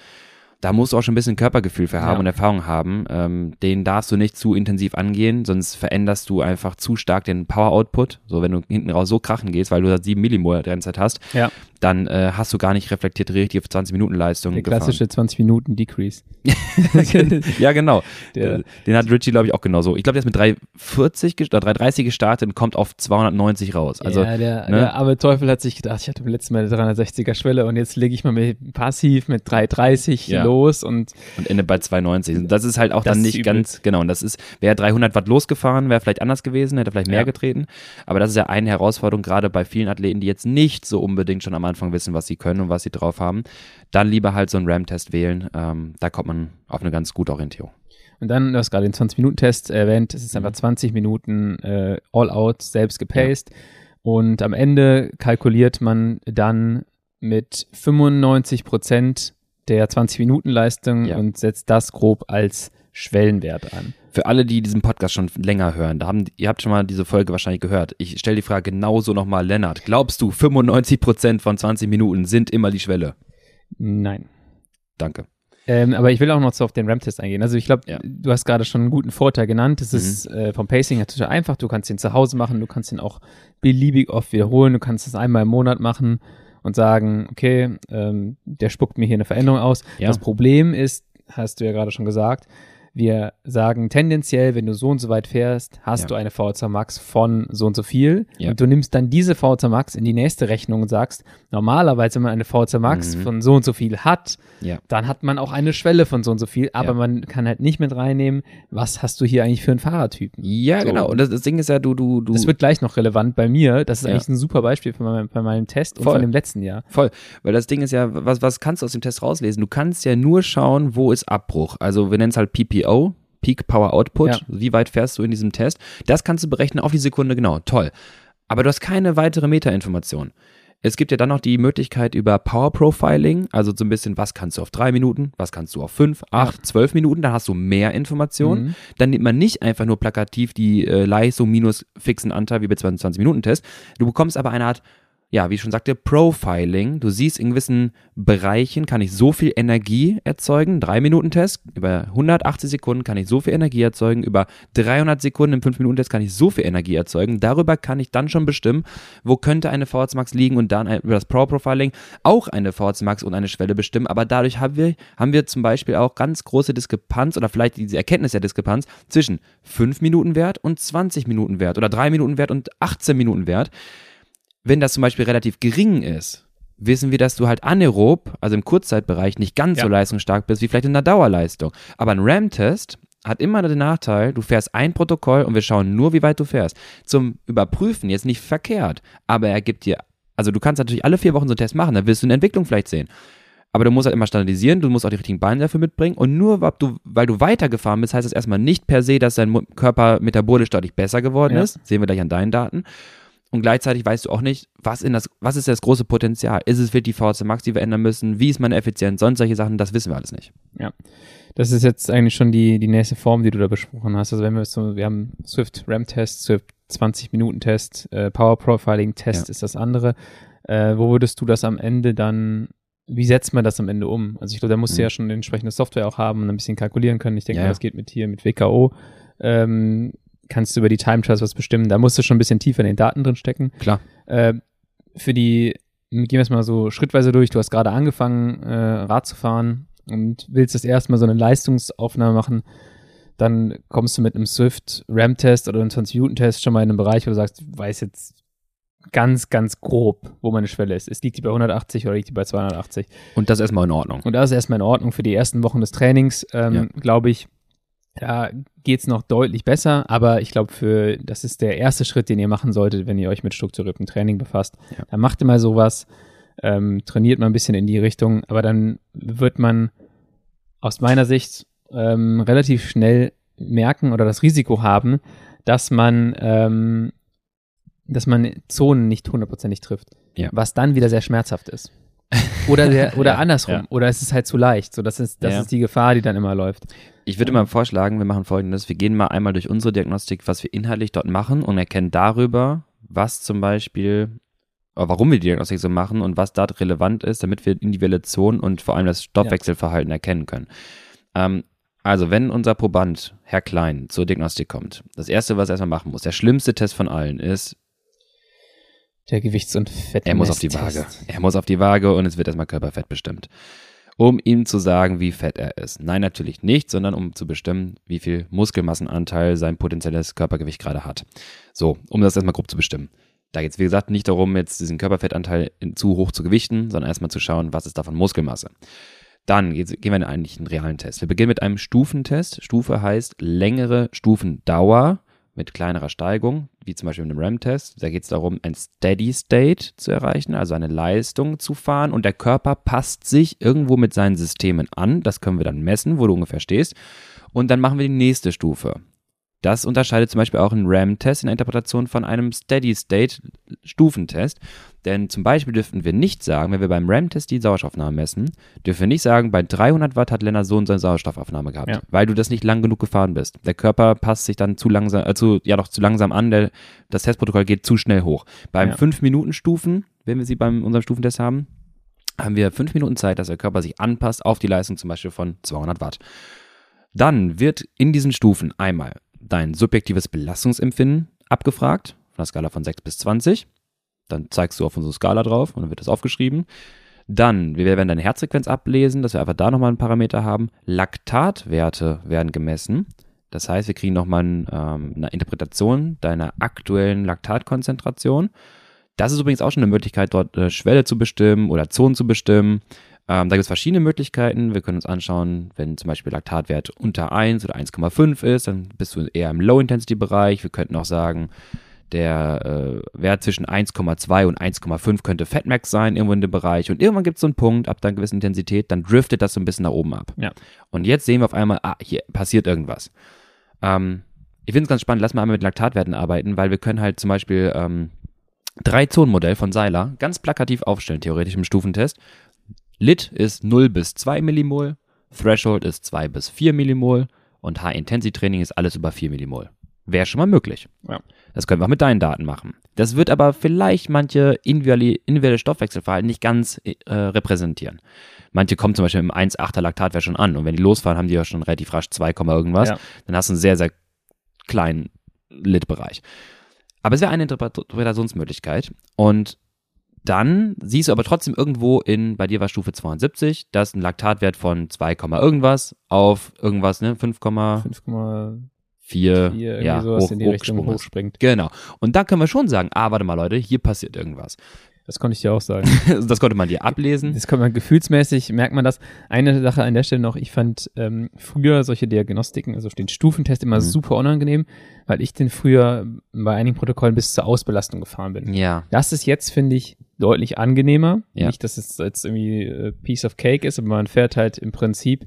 da musst du auch schon ein bisschen Körpergefühl für haben Ja. und Erfahrung haben. Ähm, den darfst du nicht zu intensiv angehen, sonst veränderst du einfach zu stark den Power-Output. So, wenn du hinten raus so krachen gehst, weil du da 7 Millimol Rennzeit hast, Ja. Dann äh, hast du gar nicht reflektiert richtig auf 20 Minuten Leistung Der klassische 20 Minuten Decrease. ja, genau. Der- Den hat Richie, glaube ich, auch genauso. Ich glaube, der ist mit 340 ges- oder 330 gestartet und kommt auf 290 raus. Also, ja, der, ne? der arme Teufel hat sich gedacht, ich hatte beim letzten Mal eine 360er Schwelle und jetzt lege ich mal mit passiv mit 330 Ja. los und und endet bei 290. Und Das ist halt auch dann nicht übel. ganz, genau. Und das ist, wäre 300 Watt losgefahren, wäre vielleicht anders gewesen, hätte vielleicht mehr Ja. getreten. Aber das ist ja eine Herausforderung, gerade bei vielen Athleten, die jetzt nicht so unbedingt schon am Anfang wissen, was sie können und was sie drauf haben. Dann lieber halt so einen RAM-Test wählen. Ähm, da kommt man auf eine ganz gute Orientierung. Und dann, du hast gerade den 20-Minuten-Test erwähnt, es ist Mhm. einfach 20 Minuten äh, all-out, selbst gepaced. Und am Ende kalkuliert man dann mit 95 Prozent der 20-Minuten-Leistung Ja. und setzt das grob als Schwellenwert an. Für alle, die diesen Podcast schon länger hören, da haben, ihr habt schon mal diese Folge wahrscheinlich gehört. Ich stelle die Frage genauso nochmal, Lennart. Glaubst du, 95% von 20 Minuten sind immer die Schwelle? Nein. Danke. Ähm, aber ich will auch noch so auf den RAM-Test eingehen. Also ich glaube, Ja. du hast gerade schon einen guten Vorteil genannt. Es Mhm. ist äh, vom Pacing her total einfach. Du kannst ihn zu Hause machen, du kannst ihn auch beliebig oft wiederholen, du kannst es einmal im Monat machen und sagen, okay, ähm, der spuckt mir hier eine Veränderung aus. Ja. Das Problem ist, hast du ja gerade schon gesagt, wir sagen tendenziell, wenn du so und so weit fährst, hast Ja. du eine VZ Max von so und so viel. Ja. Und du nimmst dann diese VZ Max in die nächste Rechnung und sagst, normalerweise, wenn man eine VZ Max Mhm. von so und so viel hat, Ja. dann hat man auch eine Schwelle von so und so viel, aber man kann halt nicht mit reinnehmen, was hast du hier eigentlich für einen Fahrertypen. Ja, So. genau. Und das, das Ding ist ja, du, du, du. Das wird gleich noch relevant bei mir. Das ist eigentlich ein super Beispiel von meinem, bei meinem Test und Voll. von dem letzten Jahr. Voll, weil das Ding ist ja, was, was kannst du aus dem Test rauslesen? Du kannst ja nur schauen, wo ist Abbruch. Also wir nennen es halt PPO, Peak Power Output. Ja. Wie weit fährst du in diesem Test? Das kannst du berechnen auf die Sekunde genau. Toll. Aber du hast keine weitere Metainformation. Es gibt ja dann noch die Möglichkeit über Power Profiling, also so ein bisschen, was kannst du auf drei Minuten, was kannst du auf fünf, acht, zwölf Minuten, dann hast du mehr Informationen. Mhm. Dann nimmt man nicht einfach nur plakativ die äh, Leistung minus fixen Anteil wie bei 20-Minuten-Test. Du bekommst aber eine Art ja, wie ich schon sagte, Profiling. Du siehst in gewissen Bereichen kann ich so viel Energie erzeugen. Drei Minuten Test über 180 Sekunden kann ich so viel Energie erzeugen. Über 300 Sekunden im 5 Minuten Test kann ich so viel Energie erzeugen. Darüber kann ich dann schon bestimmen, wo könnte eine VHC Max liegen und dann über das Pro Profiling auch eine VHC Max und eine Schwelle bestimmen. Aber dadurch haben wir, haben wir zum Beispiel auch ganz große Diskrepanz oder vielleicht diese Erkenntnis der Diskrepanz zwischen 5 Minuten Wert und 20 Minuten Wert oder 3 Minuten Wert und 18 Minuten Wert wenn das zum Beispiel relativ gering ist, wissen wir, dass du halt anaerob, also im Kurzzeitbereich, nicht ganz ja. so leistungsstark bist wie vielleicht in der Dauerleistung. Aber ein RAM-Test hat immer den Nachteil, du fährst ein Protokoll und wir schauen nur, wie weit du fährst. Zum Überprüfen jetzt nicht verkehrt, aber er gibt dir, also du kannst natürlich alle vier Wochen so einen Test machen, dann wirst du eine Entwicklung vielleicht sehen. Aber du musst halt immer standardisieren, du musst auch die richtigen Beine dafür mitbringen. Und nur du, weil du weitergefahren bist, heißt das erstmal nicht per se, dass dein Körper metabolisch deutlich besser geworden ja. ist. Sehen wir gleich an deinen Daten. Und gleichzeitig weißt du auch nicht, was, in das, was ist das große Potenzial? Ist es wirklich die VHC Max, die wir ändern müssen? Wie ist meine Effizienz? Sonst solche Sachen, das wissen wir alles nicht. Ja. Das ist jetzt eigentlich schon die, die nächste Form, die du da besprochen hast. Also wenn wir so, wir haben Swift RAM Test, Swift 20 Minuten Test, äh, Power Profiling Test ja. ist das andere. Äh, wo würdest du das am Ende dann wie setzt man das am Ende um? Also ich glaube, da musst mhm. du ja schon entsprechende Software auch haben und ein bisschen kalkulieren können. Ich denke, ja. das geht mit hier mit WKO. Ähm, kannst du über die Time Trials was bestimmen. Da musst du schon ein bisschen tiefer in den Daten drin stecken. Klar. Äh, für die, gehen wir es mal so schrittweise durch. Du hast gerade angefangen, äh, Rad zu fahren und willst das erstmal so eine Leistungsaufnahme machen. Dann kommst du mit einem Swift RAM-Test oder einem 20-Minuten-Test schon mal in einen Bereich, wo du sagst, ich weiß jetzt ganz, ganz grob, wo meine Schwelle ist. Es liegt die bei 180 oder liegt die bei 280. Und das ist erstmal in Ordnung. Und das ist erstmal in Ordnung für die ersten Wochen des Trainings, ähm, ja. glaube ich. Da geht es noch deutlich besser, aber ich glaube, für das ist der erste Schritt, den ihr machen solltet, wenn ihr euch mit strukturiertem Training befasst. Ja. Dann macht ihr mal sowas, ähm, trainiert mal ein bisschen in die Richtung, aber dann wird man aus meiner Sicht ähm, relativ schnell merken oder das Risiko haben, dass man, ähm, dass man Zonen nicht hundertprozentig trifft, ja. was dann wieder sehr schmerzhaft ist. Oder, der, oder ja, andersrum. Ja. Oder es ist halt zu leicht. So, das ist, das ist die Gefahr, die dann immer läuft. Ich würde mal vorschlagen, wir machen folgendes. Wir gehen mal einmal durch unsere Diagnostik, was wir inhaltlich dort machen und erkennen darüber, was zum Beispiel, warum wir die Diagnostik so machen und was dort relevant ist, damit wir individuelle Zonen und vor allem das Stoffwechselverhalten erkennen können. Ähm, also, wenn unser Proband, Herr Klein, zur Diagnostik kommt, das erste, was er erstmal machen muss, der schlimmste Test von allen ist, der Gewichts- und Fett. Er muss auf die Waage. Er muss auf die Waage und es wird erstmal Körperfett bestimmt. Um ihm zu sagen, wie fett er ist. Nein, natürlich nicht, sondern um zu bestimmen, wie viel Muskelmassenanteil sein potenzielles Körpergewicht gerade hat. So, um das erstmal grob zu bestimmen. Da geht es, wie gesagt, nicht darum, jetzt diesen Körperfettanteil zu hoch zu gewichten, sondern erstmal zu schauen, was ist davon Muskelmasse. Dann gehen wir in eigentlich einen realen Test. Wir beginnen mit einem Stufentest. Stufe heißt längere Stufendauer mit kleinerer Steigung, wie zum Beispiel in einem RAM-Test. Da geht es darum, ein Steady State zu erreichen, also eine Leistung zu fahren und der Körper passt sich irgendwo mit seinen Systemen an. Das können wir dann messen, wo du ungefähr stehst. Und dann machen wir die nächste Stufe. Das unterscheidet zum Beispiel auch einen RAM-Test in der Interpretation von einem Steady-State-Stufentest. Denn zum Beispiel dürften wir nicht sagen, wenn wir beim RAM-Test die Sauerstoffaufnahme messen, dürfen wir nicht sagen, bei 300 Watt hat Lennart so und so eine Sauerstoffaufnahme gehabt, ja. weil du das nicht lang genug gefahren bist. Der Körper passt sich dann zu langsam, äh, zu, ja doch zu langsam an, der, das Testprotokoll geht zu schnell hoch. Beim ja. 5-Minuten-Stufen, wenn wir sie bei unserem Stufentest haben, haben wir 5 Minuten Zeit, dass der Körper sich anpasst auf die Leistung zum Beispiel von 200 Watt. Dann wird in diesen Stufen einmal dein subjektives Belastungsempfinden abgefragt, von der Skala von 6 bis 20. Dann zeigst du auf unsere Skala drauf und dann wird das aufgeschrieben. Dann, wir werden deine Herzfrequenz ablesen, dass wir einfach da nochmal einen Parameter haben. Laktatwerte werden gemessen. Das heißt, wir kriegen nochmal ähm, eine Interpretation deiner aktuellen Laktatkonzentration. Das ist übrigens auch schon eine Möglichkeit, dort eine Schwelle zu bestimmen oder Zonen zu bestimmen. Ähm, da gibt es verschiedene Möglichkeiten. Wir können uns anschauen, wenn zum Beispiel Laktatwert unter 1 oder 1,5 ist, dann bist du eher im Low-Intensity-Bereich. Wir könnten auch sagen, der äh, Wert zwischen 1,2 und 1,5 könnte Fatmax sein, irgendwo in dem Bereich. Und irgendwann gibt es so einen Punkt, ab einer gewissen Intensität, dann driftet das so ein bisschen nach oben ab. Ja. Und jetzt sehen wir auf einmal, ah, hier passiert irgendwas. Ähm, ich finde es ganz spannend, lass mal einmal mit Laktatwerten arbeiten, weil wir können halt zum Beispiel ähm, drei Zonenmodell von Seiler ganz plakativ aufstellen, theoretisch im Stufentest. Lit ist 0 bis 2 Millimol, Threshold ist 2 bis 4 Millimol und High-Intensity-Training ist alles über 4 Millimol. Wäre schon mal möglich. Ja. Das können wir auch mit deinen Daten machen. Das wird aber vielleicht manche individuelle, Stoffwechselverhalten nicht ganz äh, repräsentieren. Manche kommen zum Beispiel im 1,8er Laktatwert schon an und wenn die losfahren, haben die ja schon relativ rasch 2, irgendwas. Ja. Dann hast du einen sehr, sehr kleinen Litbereich. Aber es wäre eine Interpretationsmöglichkeit und dann siehst du aber trotzdem irgendwo in, bei dir war Stufe 72, dass ein Laktatwert von 2, irgendwas auf irgendwas, ne, 5,4 5,4 irgendwie ja, sowas hoch, in die Richtung hochspringt. Genau. Und da können wir schon sagen, ah, warte mal, Leute, hier passiert irgendwas. Das konnte ich dir auch sagen. das konnte man dir ablesen. Das kommt man gefühlsmäßig, merkt man das. Eine Sache an der Stelle noch, ich fand ähm, früher solche Diagnostiken, also den Stufentest immer Mhm. super unangenehm, weil ich den früher bei einigen Protokollen bis zur Ausbelastung gefahren bin. Ja. Das ist jetzt, finde ich, deutlich angenehmer. Ja. Nicht, dass es jetzt irgendwie äh, Piece of Cake ist, aber man fährt halt im Prinzip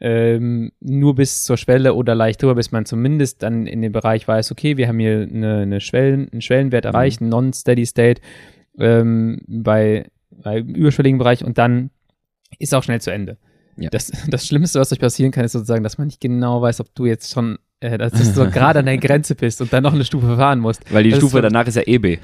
ähm, nur bis zur Schwelle oder leicht drüber, bis man zumindest dann in dem Bereich weiß, okay, wir haben hier eine, eine Schwellen, einen Schwellenwert Mhm. erreicht, einen Non-Steady State ähm, bei, bei überschwelligen Bereich und dann ist auch schnell zu Ende. Ja. Das, das Schlimmste, was euch passieren kann, ist sozusagen, dass man nicht genau weiß, ob du jetzt schon, äh, dass du so gerade an der Grenze bist und dann noch eine Stufe fahren musst. Weil die Das Stufe so- danach ist ja EB.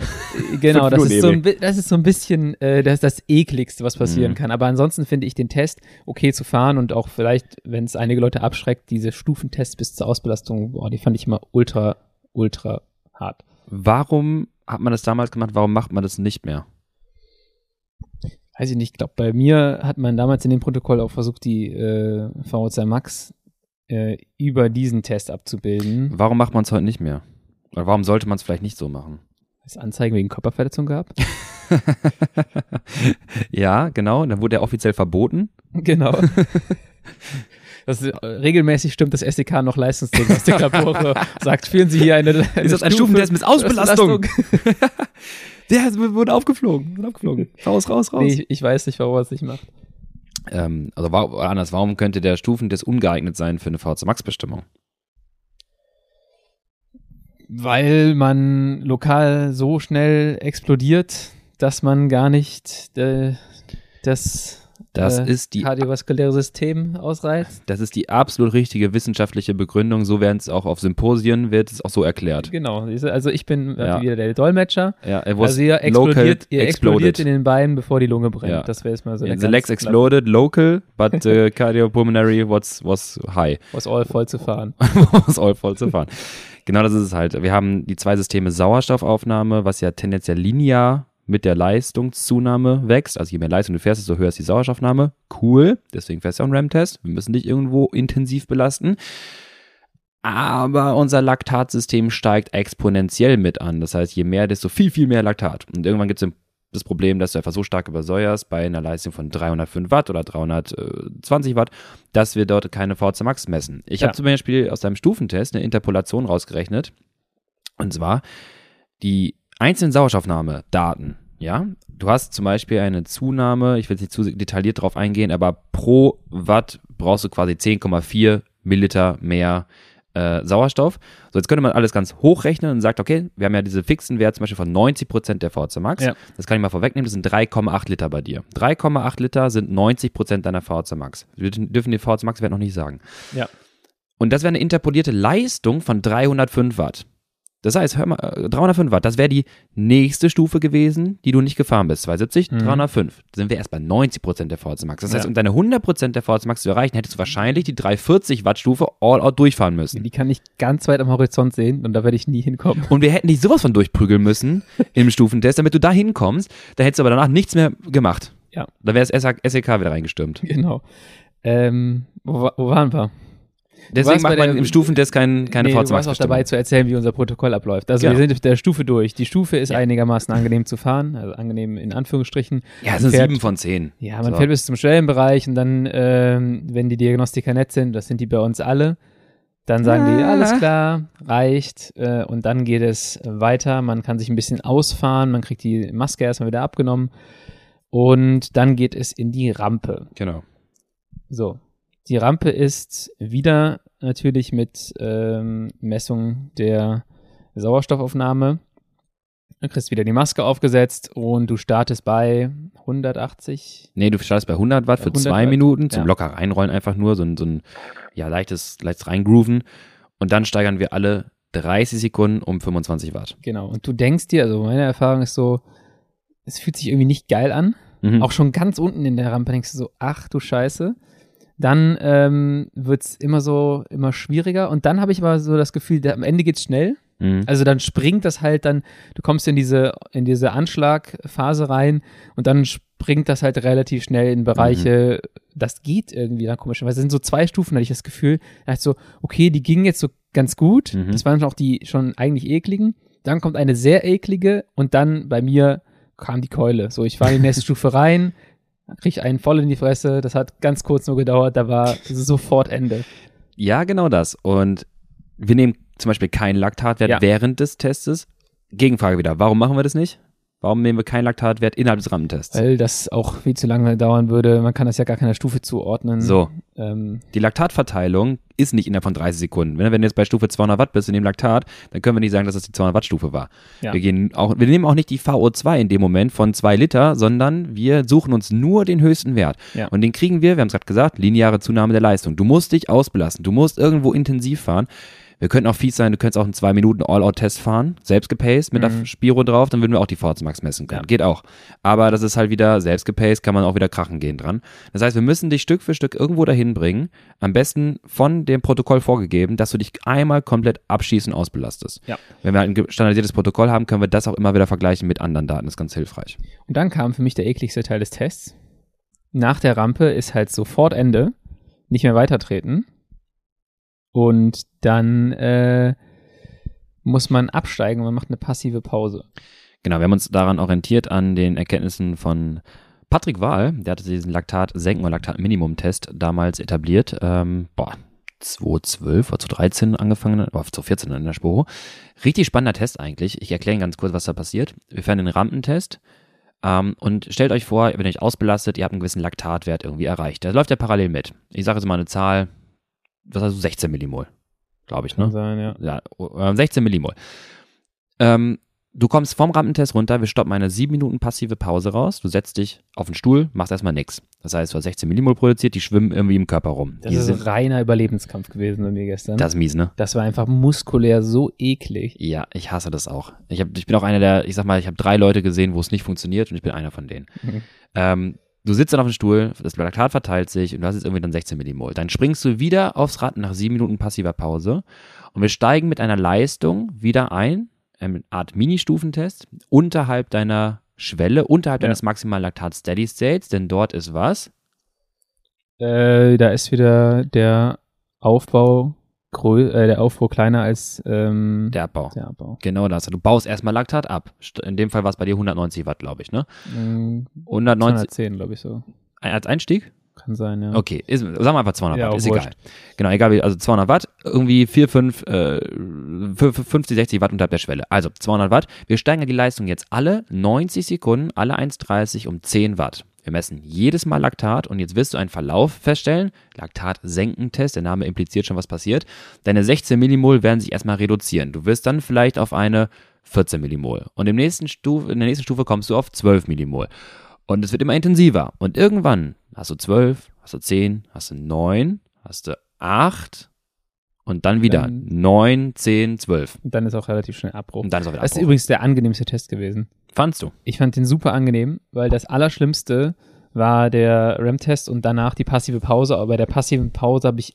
Genau, das ist, so ein, das ist so ein bisschen äh, das, das ekligste, was passieren Mhm. kann. Aber ansonsten finde ich den Test okay zu fahren und auch vielleicht, wenn es einige Leute abschreckt, diese Stufentests bis zur Ausbelastung, boah, die fand ich immer ultra, ultra hart. Warum hat man das damals gemacht? Warum macht man das nicht mehr? Weiß ich nicht, ich glaube, bei mir hat man damals in dem Protokoll auch versucht, die äh, VO2 Max äh, über diesen Test abzubilden. Warum macht man es heute nicht mehr? Oder warum sollte man es vielleicht nicht so machen? Es Anzeigen wegen Körperverletzung gab. ja, genau. Dann wurde er offiziell verboten. genau. Das, äh, regelmäßig stimmt das SDK noch Leistungsdiagnostiklabore, sagt, führen Sie hier eine, eine Ist das ein Stufe- Stufentest mit Ausbelastung? Der wurde aufgeflogen. Wurde aufgeflogen. Raus, raus, raus. Nee, ich, ich weiß nicht, warum er es nicht macht. Ähm, also wa- oder anders, warum könnte der Stufentest ungeeignet sein für eine VZ Max Bestimmung? Weil man lokal so schnell explodiert, dass man gar nicht äh, das, Das äh, ist die kardiovaskuläre System ausreizt. das ist die absolut richtige wissenschaftliche Begründung. So werden es auch auf Symposien wird es auch so erklärt. Genau. Also ich bin äh, Ja. wieder der Dolmetscher. Ja, Also ihr explodiert, ihr explodiert exploded. in den Beinen, bevor die Lunge brennt. Ja. Das wäre jetzt mal so the der legs exploded local, but the cardiopulmonary was was high. Was all voll zu fahren. was all voll zu fahren. Genau das ist es halt. Wir haben die zwei Systeme Sauerstoffaufnahme, was ja tendenziell linear mit der Leistungszunahme wächst. Also je mehr Leistung du fährst, desto höher ist die Sauerstoffnahme. Cool. Deswegen fährst du auch einen RAM-Test. Wir müssen dich irgendwo intensiv belasten. Aber unser Laktatsystem steigt exponentiell mit an. Das heißt, je mehr, desto viel, viel mehr Laktat. Und irgendwann gibt es das Problem, dass du einfach so stark übersäuerst bei einer Leistung von 305 Watt oder 320 Watt, dass wir dort keine VZ Max messen. Ich Ja. habe zum Beispiel aus einem Stufentest eine Interpolation rausgerechnet. Und zwar die einzelnen Sauerstoffnahmedaten. Ja, du hast zum Beispiel eine Zunahme, ich will jetzt nicht zu detailliert drauf eingehen, aber pro Watt brauchst du quasi 10,4 Milliliter mehr äh, Sauerstoff. So, jetzt könnte man alles ganz hochrechnen und sagt, okay, wir haben ja diese fixen Werte zum Beispiel von 90 Prozent der VHC Max. Ja. Das kann ich mal vorwegnehmen, das sind 3,8 Liter bei dir. 3,8 Liter sind 90 Prozent deiner VHC Max. Wir dürfen die VHC Max Wert noch nicht sagen. Ja. Und das wäre eine interpolierte Leistung von 305 Watt. Das heißt, hör mal, äh, 305 Watt, das wäre die nächste Stufe gewesen, die du nicht gefahren bist. 270, Mhm. 305. Da sind wir erst bei 90% der VHC Max. Das heißt, Ja. um deine 100% der VHC Max zu erreichen, hättest du wahrscheinlich die 340 Watt Stufe all out durchfahren müssen. Die kann ich ganz weit am Horizont sehen und da werde ich nie hinkommen. Und wir hätten dich sowas von durchprügeln müssen im Stufentest, damit du da hinkommst. Da hättest du aber danach nichts mehr gemacht. Ja. Da wäre das SEK wieder reingestürmt. Genau. Ähm, wo, wo waren wir? Deswegen macht man der- im Stufentest kein, keine nee, du warst auch dabei zu erzählen, wie unser Protokoll abläuft. Also Genau. wir sind auf der Stufe durch. Die Stufe ist Ja. einigermaßen angenehm zu fahren, also angenehm in Anführungsstrichen. Ja, es sind sieben von zehn. Ja, man So. fährt bis zum Schwellenbereich und dann, ähm, wenn die Diagnostiker nett sind, das sind die bei uns alle, dann sagen die, Ah. alles klar, reicht äh, und dann geht es weiter. Man kann sich ein bisschen ausfahren, man kriegt die Maske erstmal wieder abgenommen und dann geht es in die Rampe. Genau. So, die Rampe ist wieder natürlich mit ähm, Messung der Sauerstoffaufnahme. Du kriegst wieder die Maske aufgesetzt und du startest bei 180. Nee, du startest bei 100 Watt für 100 zwei Watt, Minuten zum ja. locker reinrollen einfach nur, so ein, so ein ja, leichtes, leichtes reingrooven. Und dann steigern wir alle 30 Sekunden um 25 Watt. Genau. Und du denkst dir, also meine Erfahrung ist so, es fühlt sich irgendwie nicht geil an. Mhm. Auch schon ganz unten in der Rampe denkst du so, ach du Scheiße. Dann ähm, wird es immer so, immer schwieriger. Und dann habe ich aber so das Gefühl, da, am Ende geht's schnell. Mhm. Also dann springt das halt dann, du kommst in diese, in diese Anschlagphase rein und dann springt das halt relativ schnell in Bereiche, das geht irgendwie dann komischerweise. Es sind so zwei Stufen, hatte ich das Gefühl. Da ich so, okay, die gingen jetzt so ganz gut. Mhm. Das waren auch die schon eigentlich ekligen. Dann kommt eine sehr eklige und dann bei mir kam die Keule. So, ich war in die nächste Stufe rein, krieg einen voll in die Fresse. Das hat ganz kurz nur gedauert, da war sofort Ende. Ja, genau das. Und wir nehmen zum Beispiel keinen Laktatwert Ja. während des Testes. Gegenfrage wieder, warum machen wir das nicht? Warum nehmen wir keinen Laktatwert innerhalb des Rampentests? Weil das auch viel zu lange dauern würde. Man kann das ja gar keiner Stufe zuordnen. So, Ähm, die Laktatverteilung ist nicht innerhalb von 30 Sekunden. Wenn, wenn du jetzt bei Stufe 200 Watt bist in dem Laktat, dann können wir nicht sagen, dass das die 200 Watt Stufe war. Ja. Wir, gehen auch, wir nehmen auch nicht die VO2 in dem Moment von 2 Liter, sondern wir suchen uns nur den höchsten Wert. Ja. Und den kriegen wir, wir haben es gerade gesagt, lineare Zunahme der Leistung. Du musst dich ausbelasten, du musst irgendwo intensiv fahren. Wir könnten auch fies sein, du könntest auch einen 2 Minuten All-Out-Test fahren, selbst gepaced mit Mhm. der Spiro drauf, dann würden wir auch die VO2 Max messen können. Ja. Geht auch. Aber das ist halt wieder selbst gepaced, kann man auch wieder krachen gehen dran. Das heißt, wir müssen dich Stück für Stück irgendwo dahin bringen, am besten von dem Protokoll vorgegeben, dass du dich einmal komplett abschießen und ausbelastest. Ja. Wenn wir halt ein standardisiertes Protokoll haben, können wir das auch immer wieder vergleichen mit anderen Daten. Das ist ganz hilfreich. Und dann kam für mich der ekligste Teil des Tests. Nach der Rampe ist halt sofort Ende, nicht mehr weitertreten. Und dann äh, muss man absteigen man macht eine passive Pause. Genau, wir haben uns daran orientiert an den Erkenntnissen von Patrick Wahl, der hatte diesen Laktat-Senken- oder Laktat-Minimum-Test damals etabliert. Ähm, boah, 2012 oder 2013 angefangen, oder 2014 in der Sporo. Richtig spannender Test eigentlich. Ich erkläre Ihnen ganz kurz, was da passiert. Wir fahren den Rampentest ähm, und stellt euch vor, ihr euch ausbelastet, ihr habt einen gewissen Laktatwert irgendwie erreicht. Der läuft ja parallel mit. Ich sage jetzt mal eine Zahl, was hast du, 16 Millimol, glaube ich, ne? Kann sein, ja. ja, äh, 16 Millimol. Ähm, du kommst vom Rampentest runter, wir stoppen eine 7 Minuten passive Pause raus, du setzt dich auf den Stuhl, machst erstmal nix. Das heißt, du hast 16 Millimol produziert, die schwimmen irgendwie im Körper rum. Das die ist ein reiner Überlebenskampf gewesen bei mir gestern. das ist mies, ne? das war einfach muskulär so eklig. Ja, ich hasse das auch. Ich, hab, ich bin auch einer der, ich sag mal, ich habe drei Leute gesehen, wo es nicht funktioniert und ich bin einer von denen. Mhm. Ähm, du sitzt dann auf dem Stuhl, das Laktat verteilt sich und du hast jetzt irgendwie dann 16 Millimol. Dann springst du wieder aufs Rad nach sieben Minuten passiver Pause und wir steigen mit einer Leistung wieder ein, eine Art Mini-Stufentest, unterhalb deiner Schwelle, unterhalb Ja. deines maximalen Laktat Steady States, denn dort ist was? Äh, da ist wieder der Aufbau, grö äh, der Aufbau kleiner als ähm, Der Abbau. der Abbau. Genau das. Du baust erstmal Laktat ab. In dem Fall war es bei dir 190 Watt, glaube ich, ne? Ähm, 190 210, glaube ich so. als Einstieg? Kann sein, ja. Okay, ist, sagen wir einfach 200 Ja, Watt, ist wurscht. egal. Genau, egal wie, also 200 Watt, irgendwie 4, 5, äh, 50, 60 Watt unterhalb der Schwelle. Also 200 Watt. Wir steigern die Leistung jetzt alle 90 Sekunden, alle 1,30 um 10 Watt. Wir messen jedes Mal Laktat und jetzt wirst du einen Verlauf feststellen. Laktat-Senkentest, der Name impliziert schon, was passiert. Deine 16 Millimol werden sich erstmal reduzieren. Du wirst dann vielleicht auf eine 14 Millimol. Und im nächsten Stufe, in der nächsten Stufe kommst du auf 12 Millimol. Und es wird immer intensiver. Und irgendwann hast du 12, hast du 10, hast du 9, hast du 8 und dann wieder Dann- 9, 10, 12. Und dann ist auch relativ schnell Abbruch. Und dann ist auch wieder Das ist Abbruch. übrigens der angenehmste Test gewesen. Fandst du? Ich fand den super angenehm, weil das Allerschlimmste war der RAM-Test und danach die passive Pause. Aber bei der passiven Pause habe ich,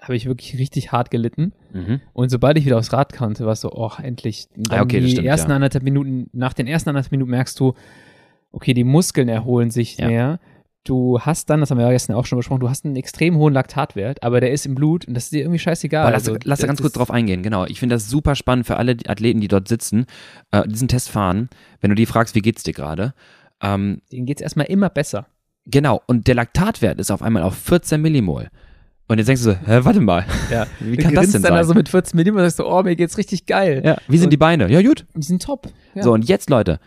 habe ich wirklich richtig hart gelitten. Mhm. Und sobald ich wieder aufs Rad konnte, war es so, oh, endlich. Ah, okay, die stimmt, ersten ja. anderthalb Minuten, nach den ersten anderthalb Minuten merkst du, okay, die Muskeln erholen sich Ja. mehr. Du hast dann, das haben wir ja gestern auch schon besprochen, du hast einen extrem hohen Laktatwert, aber der ist im Blut und das ist dir irgendwie scheißegal. Aber lass, Also, lass da ganz kurz drauf eingehen, genau. Ich finde das super spannend für alle Athleten, die dort sitzen, äh, diesen Test fahren. Wenn du die fragst, wie geht's dir gerade? Ähm, Denen geht es erstmal immer besser. genau, und der Laktatwert ist auf einmal auf 14 Millimol. Und jetzt denkst du so, hä, warte mal, Ja. wie Du kann das denn dann sein? also mit 14 Millimeter und sagst so, oh, mir geht's richtig geil. ja, wie sind Und- die Beine? Ja, gut. Die sind top. Ja. So, und jetzt, Leute,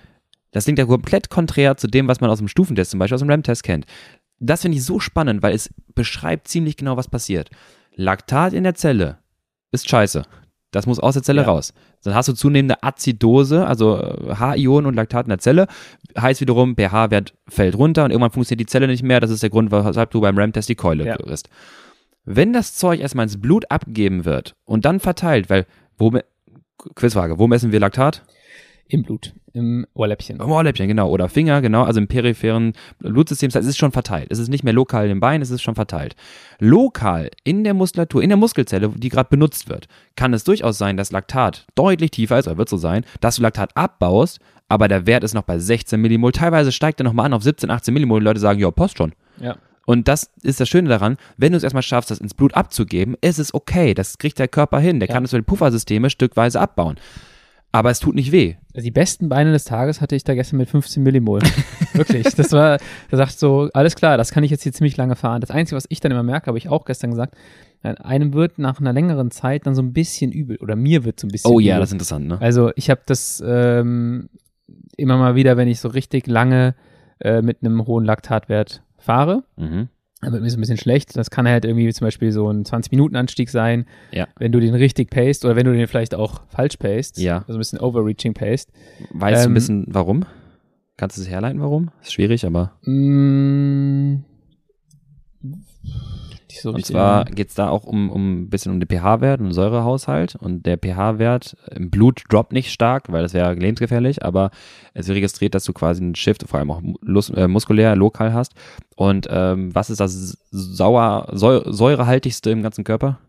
das klingt ja komplett konträr zu dem, was man aus dem Stufentest, zum Beispiel aus dem RAM-Test kennt. Das finde ich so spannend, weil es beschreibt ziemlich genau, was passiert. Laktat in der Zelle ist scheiße. Das muss aus der Zelle Ja. raus. Dann hast du zunehmende Azidose, also äh, H-Ionen und Laktat in der Zelle. Heißt wiederum, pH-Wert fällt runter und irgendwann funktioniert die Zelle nicht mehr. Das ist der Grund, weshalb du beim RAM-Test die Keule Ja. kriegst. Wenn das Zeug erstmal ins Blut abgegeben wird und dann verteilt, weil womit, Quizfrage, wo messen wir Laktat? Im Blut, im Ohrläppchen. Im Ohrläppchen, genau. Oder Finger, genau. Also im peripheren Blutsystem. Das heißt, es ist schon verteilt. Es ist nicht mehr lokal im Bein, es ist schon verteilt. Lokal in der Muskulatur, in der Muskelzelle, die gerade benutzt wird, kann es durchaus sein, dass Laktat deutlich tiefer ist, oder wird so sein, dass du Laktat abbaust, aber der Wert ist noch bei 16 Millimol. Teilweise steigt er nochmal an auf 17, 18 Millimol. Die Leute sagen, ja, passt schon. Ja. Und das ist das Schöne daran, wenn du es erstmal schaffst, das ins Blut abzugeben, ist es okay. Das kriegt der Körper hin. Der Ja. kann es über die Puffersysteme stückweise abbauen. Aber es tut nicht weh. Also die besten Beine des Tages hatte ich da gestern mit 15 Millimol. Wirklich. Das war, da sagt so, alles klar, das kann ich jetzt hier ziemlich lange fahren. Das Einzige, was ich dann immer merke, habe ich auch gestern gesagt, äh, einem wird nach einer längeren Zeit dann so ein bisschen übel. Oder mir wird so ein bisschen Oh übel. ja, das ist interessant, ne? Also ich habe das ähm, immer mal wieder, wenn ich so richtig lange äh, mit einem hohen Laktatwert fahre, Mhm. Dann wird mir so ein bisschen schlecht. Das kann halt irgendwie zum Beispiel so ein 20-Minuten-Anstieg sein, Ja. wenn du den richtig paced oder wenn du den vielleicht auch falsch paced, Ja. also ein bisschen overreaching paced. Weißt du ein Ähm, bisschen, warum? Kannst du es herleiten, warum? Ist schwierig, aber. Mm, nicht so Und zwar geht es da auch um, um ein bisschen um den pH-Wert und Säurehaushalt. Und der pH-Wert im Blut droppt nicht stark, weil das wäre lebensgefährlich, aber es wird registriert, dass du quasi einen Shift, vor allem auch lus- äh, muskulär, lokal hast. Und ähm, was ist das sauer, säu säurehaltigste im ganzen Körper?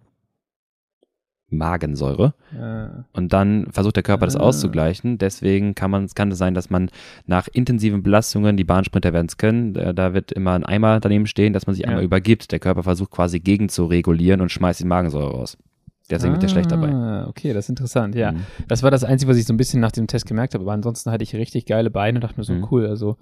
Magensäure. äh, Und dann versucht der Körper das Ah. auszugleichen. Deswegen kann man, kann es sein, dass man nach intensiven Belastungen, die Bahnsprinter werden es können, da, da wird immer ein Eimer daneben stehen, dass man sich Ja. einmal übergibt. Der Körper versucht quasi gegen zu regulieren und schmeißt die Magensäure raus. Deswegen wird der schlecht dabei. Ah, okay, das ist interessant, ja. Mhm. Das war das Einzige, was ich so ein bisschen nach dem Test gemerkt habe, aber ansonsten hatte ich richtig geile Beine und dachte mir so, Mhm. cool, also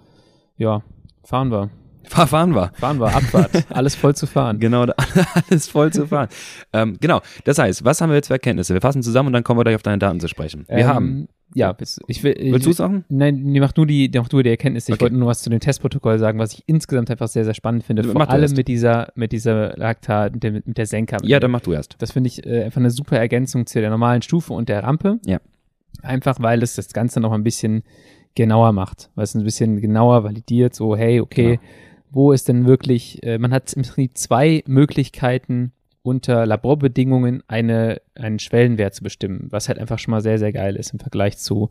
ja, fahren wir. Fahr, fahren wir. Fahren wir, Abfahrt, alles voll zu fahren. Genau, alles voll zu fahren. ähm, genau, das heißt, was haben wir jetzt für Erkenntnisse? Wir fassen zusammen und dann kommen wir gleich auf deine Daten zu sprechen. Wir Ähm, haben, Ja, ich will. Ich, willst du sagen? Nein, nee, mach nur die, mach nur die Erkenntnisse. Ich Okay. wollte nur was zu dem Testprotokoll sagen, was ich insgesamt einfach sehr, sehr spannend finde. Mach Vor du allem mit dieser, mit dieser Laktat, mit der, mit der Senka. Ja, dann mach du erst. Das finde ich äh, einfach eine super Ergänzung zu der normalen Stufe und der Rampe. Ja. Einfach, weil es das Ganze noch ein bisschen genauer macht. Weil es ein bisschen genauer validiert, so, hey, okay, Genau. Wo ist denn wirklich, äh, man hat im Prinzip zwei Möglichkeiten, unter Laborbedingungen eine, einen Schwellenwert zu bestimmen, was halt einfach schon mal sehr, sehr geil ist im Vergleich zu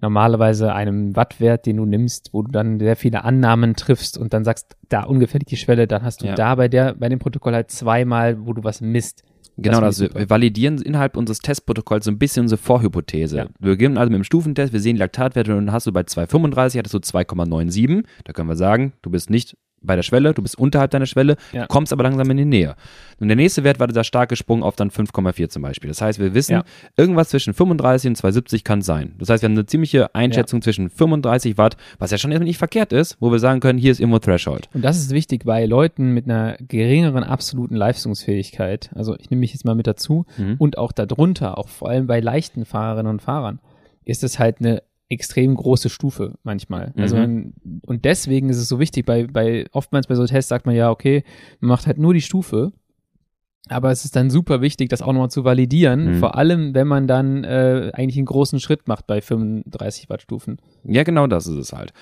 normalerweise einem Wattwert, den du nimmst, wo du dann sehr viele Annahmen triffst und dann sagst, da ungefähr liegt die Schwelle, dann hast du Ja. da bei der, bei dem Protokoll halt zweimal, wo du was misst. Genau, das, super. wir validieren innerhalb unseres Testprotokolls so ein bisschen unsere Vorhypothese. Ja. Wir beginnen also mit dem Stufentest, wir sehen die Laktatwerte und dann hast du bei 2,35, hattest du 2,97. Da können wir sagen, du bist nicht bei der Schwelle, du bist unterhalb deiner Schwelle, Ja. kommst aber langsam in die Nähe. Und der nächste Wert war dieser starke Sprung auf dann 5,4 zum Beispiel. Das heißt, wir wissen, Ja. irgendwas zwischen 35 und 270 kann sein. Das heißt, wir haben eine ziemliche Einschätzung zwischen 35 Watt, was ja schon erstmal nicht verkehrt ist, wo wir sagen können, hier ist irgendwo Threshold. Und das ist wichtig bei Leuten mit einer geringeren absoluten Leistungsfähigkeit. Also ich nehme mich jetzt mal mit dazu Mhm. und auch darunter, auch vor allem bei leichten Fahrerinnen und Fahrern, ist es halt eine extrem große Stufe manchmal. Also Mhm. man, und deswegen ist es so wichtig, bei, bei oftmals bei so Tests sagt man ja, okay, man macht halt nur die Stufe, aber es ist dann super wichtig, das auch nochmal zu validieren, Mhm. vor allem wenn man dann äh, eigentlich einen großen Schritt macht bei 35 Watt Stufen. Ja, genau das ist es halt.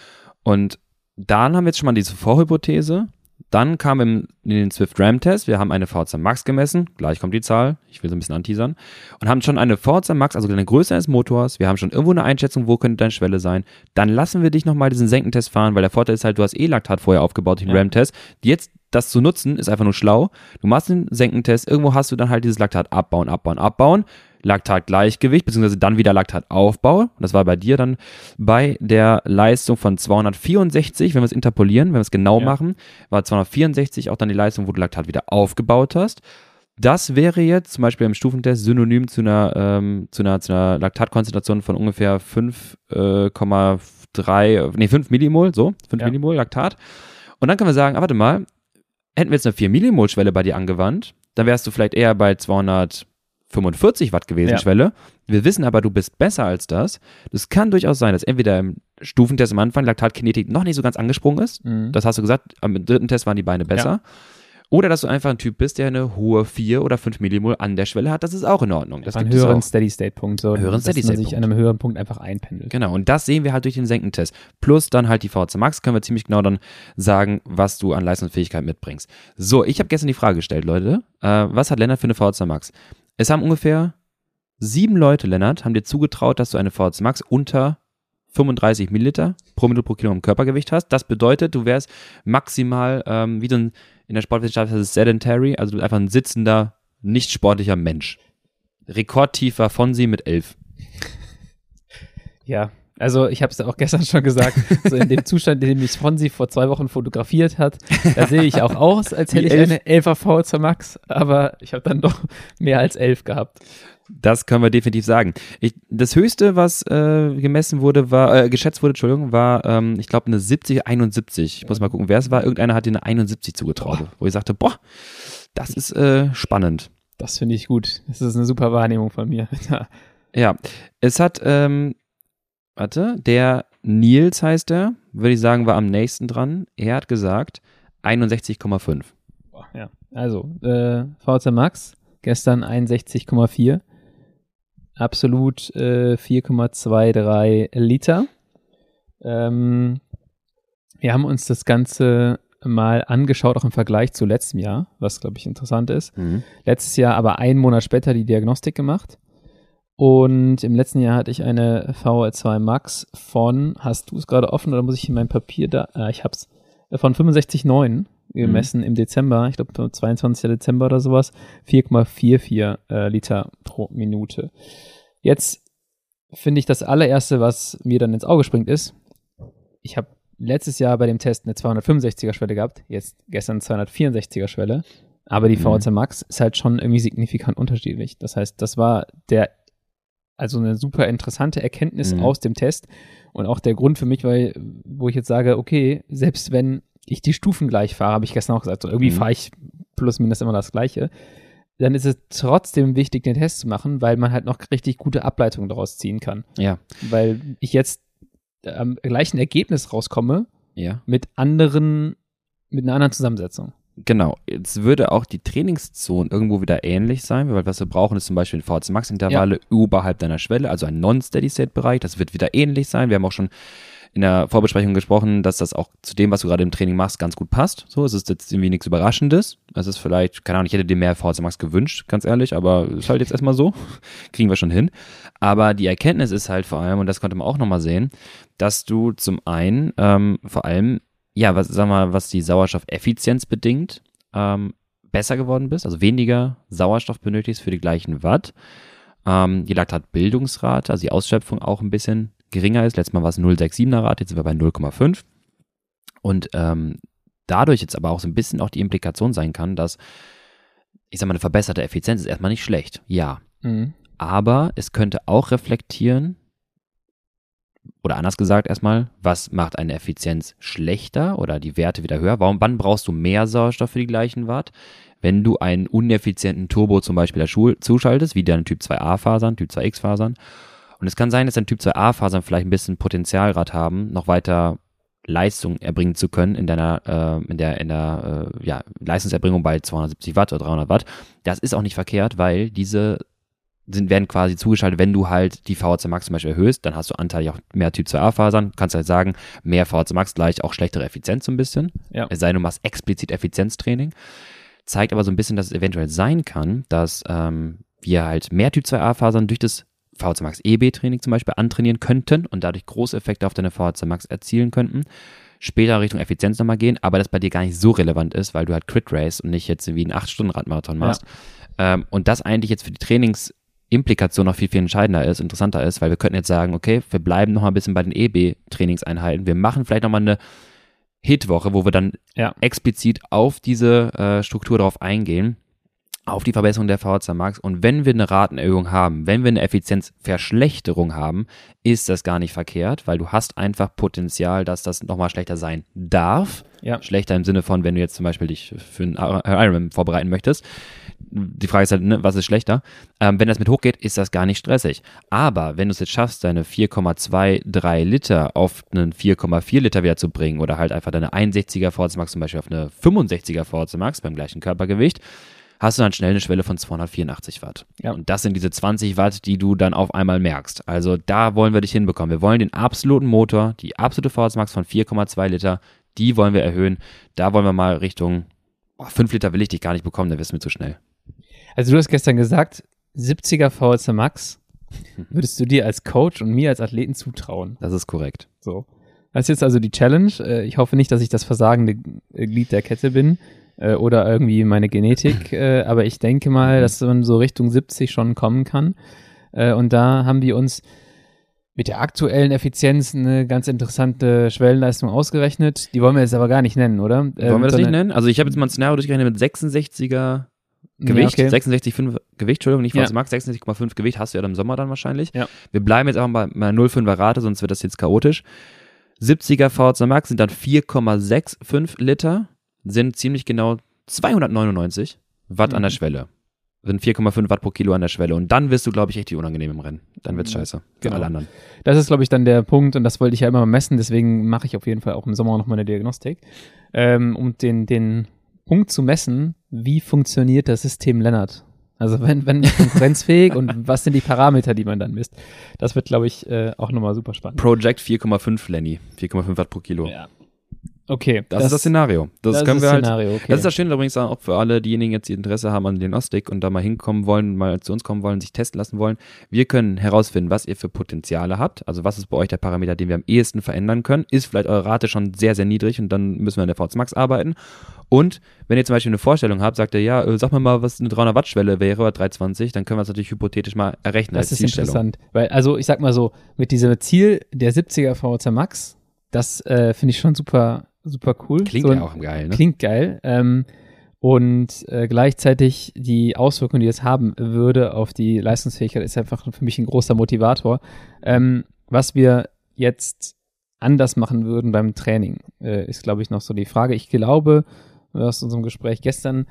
Und dann haben wir jetzt schon mal diese Vorhypothese. Dann kam im, in den Swift RAM Test, wir haben eine VZ Max gemessen, gleich kommt die Zahl, ich will so ein bisschen anteasern, und haben schon eine VZ Max, also eine Größe eines Motors, wir haben schon irgendwo eine Einschätzung, wo könnte deine Schwelle sein. Dann lassen wir dich nochmal diesen Senkentest fahren, weil der Vorteil ist halt, du hast eh Laktat vorher aufgebaut, den Ja. RAM-Test. Jetzt das zu nutzen, ist einfach nur schlau. Du machst den Senkentest, irgendwo hast du dann halt dieses Laktat abbauen, abbauen, abbauen. Laktatgleichgewicht, beziehungsweise dann wieder Laktataufbau. Und das war bei dir dann bei der Leistung von 264, wenn wir es interpolieren, wenn wir es genau Ja. machen, war 264 auch dann die Leistung, wo du Laktat wieder aufgebaut hast. Das wäre jetzt zum Beispiel im Stufentest synonym zu einer, ähm, zu einer, zu einer Laktatkonzentration von ungefähr 5,3, nee, 5 Millimol, so, 5 Ja. Millimol Laktat. Und dann können wir sagen, ah, warte mal, hätten wir jetzt eine 4 Millimol Schwelle bei dir angewandt, dann wärst du vielleicht eher bei 245 Watt gewesen, Ja. Schwelle. Wir wissen aber, du bist besser als das. Das kann durchaus sein, dass entweder im Stufentest am Anfang Laktatkinetik noch nicht so ganz angesprungen ist. Mhm. Das hast du gesagt, am dritten Test waren die Beine besser. Oder dass du einfach ein Typ bist, der eine hohe 4 oder 5 Millimol an der Schwelle hat. Das ist auch in Ordnung. Das einen gibt es höheren. Steady-State-Punkt, so, Höheren dass man sich Steady-State-Punkt. an einem höheren Punkt einfach einpendelt. Genau, und das sehen wir halt durch den Senkentest. Plus dann halt die VHC Max, können wir ziemlich genau dann sagen, was du an Leistungsfähigkeit mitbringst. So, ich habe gestern die Frage gestellt, Leute. Äh, was hat Lennart für eine VHC Max? Es haben ungefähr Sieben Leute, Lennart, haben dir zugetraut, dass du eine VHC Max unter 35 Milliliter pro Minute pro Kilogramm Körpergewicht hast. Das bedeutet, du wärst maximal, ähm, wie so ein, in der Sportwissenschaft heißt es sedentary, also du bist einfach ein sitzender, nicht sportlicher Mensch. Rekordtief war von sie mit 11. Ja, also ich habe es auch gestern schon gesagt, so in dem Zustand, in dem mich Fonsi vor zwei Wochen fotografiert hat, da sehe ich auch aus, als hätte ich eine 11er VZ Max, aber ich habe dann doch mehr als 11 gehabt. Das können wir definitiv sagen. Ich, das höchste, was äh, gemessen wurde, war, äh, geschätzt wurde, Entschuldigung, war, ähm, ich glaube, eine 70, 71. Ich muss mal gucken, wer es war. Irgendeiner hat dir eine 71 zugetraut, boah. wo ich sagte, boah, das ist äh, spannend. Das finde ich gut. Das ist eine super Wahrnehmung von mir. ja, es hat, ähm, warte, der Nils heißt er, würde ich sagen, war am nächsten dran. Er hat gesagt 61,5. Ja, also äh, VZ Max gestern 61,4 absolut äh, 4,23 Liter. Ähm, wir haben uns das Ganze mal angeschaut, auch im Vergleich zu letztem Jahr, was, glaube ich, interessant ist. Mhm. Letztes Jahr aber einen Monat später die Diagnostik gemacht. Und im letzten Jahr hatte ich eine VR2 Max von, hast du es gerade offen oder muss ich in mein Papier da? Ah, ich hab's. Äh, von 65,9 gemessen mhm. im Dezember, ich glaube 22. Dezember oder sowas, 4,44 äh, Liter pro Minute. Jetzt finde ich das allererste, was mir dann ins Auge springt, ist, ich habe letztes Jahr bei dem Test eine 265er Schwelle gehabt, jetzt gestern 264er Schwelle, aber die mhm. Max ist halt schon irgendwie signifikant unterschiedlich. Das heißt, das war der, also eine super interessante Erkenntnis mhm. aus dem Test und auch der Grund für mich, weil, wo ich jetzt sage, okay, selbst wenn ich die Stufen gleich fahre, habe ich gestern auch gesagt, so irgendwie mhm. fahre ich plus minus immer das Gleiche, dann ist es trotzdem wichtig, den Test zu machen, weil man halt noch richtig gute Ableitungen daraus ziehen kann. Ja. Weil ich jetzt am gleichen Ergebnis rauskomme ja. mit anderen, mit einer anderen Zusammensetzung. Genau, jetzt würde auch die Trainingszone irgendwo wieder ähnlich sein, weil was wir brauchen ist zum Beispiel VHC Max Intervalle ja. oberhalb deiner Schwelle, also ein Non-Steady-State-Bereich, das wird wieder ähnlich sein. Wir haben auch schon in der Vorbesprechung gesprochen, dass das auch zu dem, was du gerade im Training machst, ganz gut passt. So, es ist jetzt irgendwie nichts Überraschendes. Es ist vielleicht, keine Ahnung, ich hätte dir mehr VHC Max gewünscht, ganz ehrlich, aber ist halt jetzt erstmal so. Kriegen wir schon hin. Aber die Erkenntnis ist halt vor allem, und das konnte man auch nochmal sehen, dass du zum einen ähm, vor allem, ja, was, sag mal, was die Sauerstoffeffizienz bedingt, ähm, besser geworden bist, also weniger Sauerstoff benötigst für die gleichen Watt. Ähm, die Laktatbildungsrate, also die Ausschöpfung auch ein bisschen geringer ist. Letztes Mal war es 0,67er Rate, jetzt sind wir bei 0,5. Und ähm, dadurch jetzt aber auch so ein bisschen auch die Implikation sein kann, dass, ich sag mal, eine verbesserte Effizienz ist erstmal nicht schlecht. Ja. Mhm. Aber es könnte auch reflektieren, oder anders gesagt erstmal, was macht eine Effizienz schlechter oder die Werte wieder höher? Warum, wann brauchst du mehr Sauerstoff für die gleichen Watt? Wenn du einen uneffizienten Turbo zum Beispiel zuschaltest, wie deine Typ 2a-Fasern, Typ 2x-Fasern, und es kann sein, dass dein Typ 2a-Fasern vielleicht ein bisschen Potenzialgrad haben, noch weiter Leistung erbringen zu können in deiner, äh, in der, in der äh, ja, Leistungserbringung bei 270 Watt oder 300 Watt. Das ist auch nicht verkehrt, weil diese sind, werden quasi zugeschaltet, wenn du halt die VHC Max zum Beispiel erhöhst, dann hast du anteilig auch mehr Typ 2a Fasern. Kannst halt sagen, mehr VHC Max gleich auch schlechtere Effizienz so ein bisschen. Ja. Es sei denn, du machst explizit Effizienztraining. Zeigt aber so ein bisschen, dass es eventuell sein kann, dass ähm, wir halt mehr Typ 2a Fasern durch das VHC Max EB-Training zum Beispiel antrainieren könnten und dadurch große Effekte auf deine VHC Max erzielen könnten. Später Richtung Effizienz nochmal gehen, aber das bei dir gar nicht so relevant ist, weil du halt Crit Race und nicht jetzt wie einen 8-Stunden-Radmarathon machst. Ja. Ähm, und das eigentlich jetzt für die Trainingsimplikation noch viel, viel entscheidender ist, interessanter ist, weil wir könnten jetzt sagen, okay, wir bleiben nochmal ein bisschen bei den EB-Trainingseinheiten. Wir machen vielleicht nochmal eine Hit-Woche, wo wir dann ja. explizit auf diese äh, Struktur darauf eingehen auf die Verbesserung der VHC Max. Und wenn wir eine Ratenerhöhung haben, wenn wir eine Effizienzverschlechterung haben, ist das gar nicht verkehrt, weil du hast einfach Potenzial, dass das nochmal schlechter sein darf. Ja. Schlechter im Sinne von, wenn du jetzt zum Beispiel dich für einen Ironman vorbereiten möchtest. Die Frage ist halt, ne, was ist schlechter? Ähm, wenn das mit hochgeht, ist das gar nicht stressig. Aber wenn du es jetzt schaffst, deine 4,23 Liter auf einen 4,4 Liter wieder zu bringen oder halt einfach deine 61er VHC Max zum Beispiel auf eine 65er VHC Max beim gleichen Körpergewicht, hast du dann schnell eine Schwelle von 284 Watt. Ja. Und das sind diese 20 Watt, die du dann auf einmal merkst. Also da wollen wir dich hinbekommen. Wir wollen den absoluten Motor, die absolute VS Max von 4,2 Liter, die wollen wir erhöhen. Da wollen wir mal Richtung oh, 5 Liter will ich dich gar nicht bekommen, dann wirst du mir zu schnell. Also du hast gestern gesagt, 70er VHS Max würdest du dir als Coach und mir als Athleten zutrauen? Das ist korrekt. So. Das ist jetzt also die Challenge. Äh, Ich hoffe nicht, dass ich das versagende Glied der Kette bin äh, oder irgendwie meine Genetik, äh, aber ich denke mal, dass man so Richtung 70 schon kommen kann. Äh, Und da haben wir uns mit der aktuellen Effizienz eine ganz interessante Schwellenleistung ausgerechnet. Die wollen wir jetzt aber gar nicht nennen, oder? Wollen wir das nicht nennen? Also ich habe jetzt mal ein Szenario durchgerechnet mit 66er Gewicht, Ja, okay. 66,5 Gewicht, Entschuldigung, nicht Ja. was du magst, 66,5 Gewicht hast du ja dann im Sommer dann wahrscheinlich. Ja. Wir bleiben jetzt einfach bei einer 0,5er Rate, sonst wird das jetzt chaotisch. 70er VHC Max sind dann 4,65 Liter, sind ziemlich genau 299 Watt an der Mhm. Schwelle. Sind 4,5 Watt pro Kilo an der Schwelle. Und dann wirst du, glaube ich, richtig unangenehm im Rennen. Dann wird's Mhm. scheiße. Für Genau. alle anderen. Das ist, glaube ich, dann der Punkt und das wollte ich ja immer mal messen, deswegen mache ich auf jeden Fall auch im Sommer noch mal eine Diagnostik, ähm, um den, den Punkt zu messen, wie funktioniert das System Lennart. Also wenn, wenn konkurrenzfähig und was sind die Parameter, die man dann misst. Das wird, glaube ich, äh, auch nochmal super spannend. Project 4,5 Lenny. 4,5 Watt pro Kilo. Ja. Okay, Das, ist das Szenario. Das, das können ist wir das halt Szenario, okay. Das ist das Schöne übrigens auch für alle diejenigen jetzt, die Interesse haben an Diagnostik und da mal hinkommen wollen, mal zu uns kommen wollen, sich testen lassen wollen. Wir können herausfinden, was ihr für Potenziale habt. Also was ist bei euch der Parameter, den wir am ehesten verändern können. Ist vielleicht eure Rate schon sehr, sehr niedrig und dann müssen wir an der VZ Max arbeiten. Und wenn ihr zum Beispiel eine Vorstellung habt, sagt ihr, ja, äh, sag mir mal, was eine 300 Watt Schwelle wäre oder 320, dann können wir es natürlich hypothetisch mal errechnen Das ist interessant. Weil, also ich sag mal so, mit diesem Ziel der 70er VHC Max, das äh, finde ich schon super, super cool. Klingt so, ja auch geil, ne? Klingt geil. Ähm, und äh, gleichzeitig die Auswirkungen, die das haben würde auf die Leistungsfähigkeit, ist einfach für mich ein großer Motivator. Ähm, was wir jetzt anders machen würden beim Training, äh, ist, glaube ich, noch so die Frage. Ich glaube, aus unserem Gespräch gestern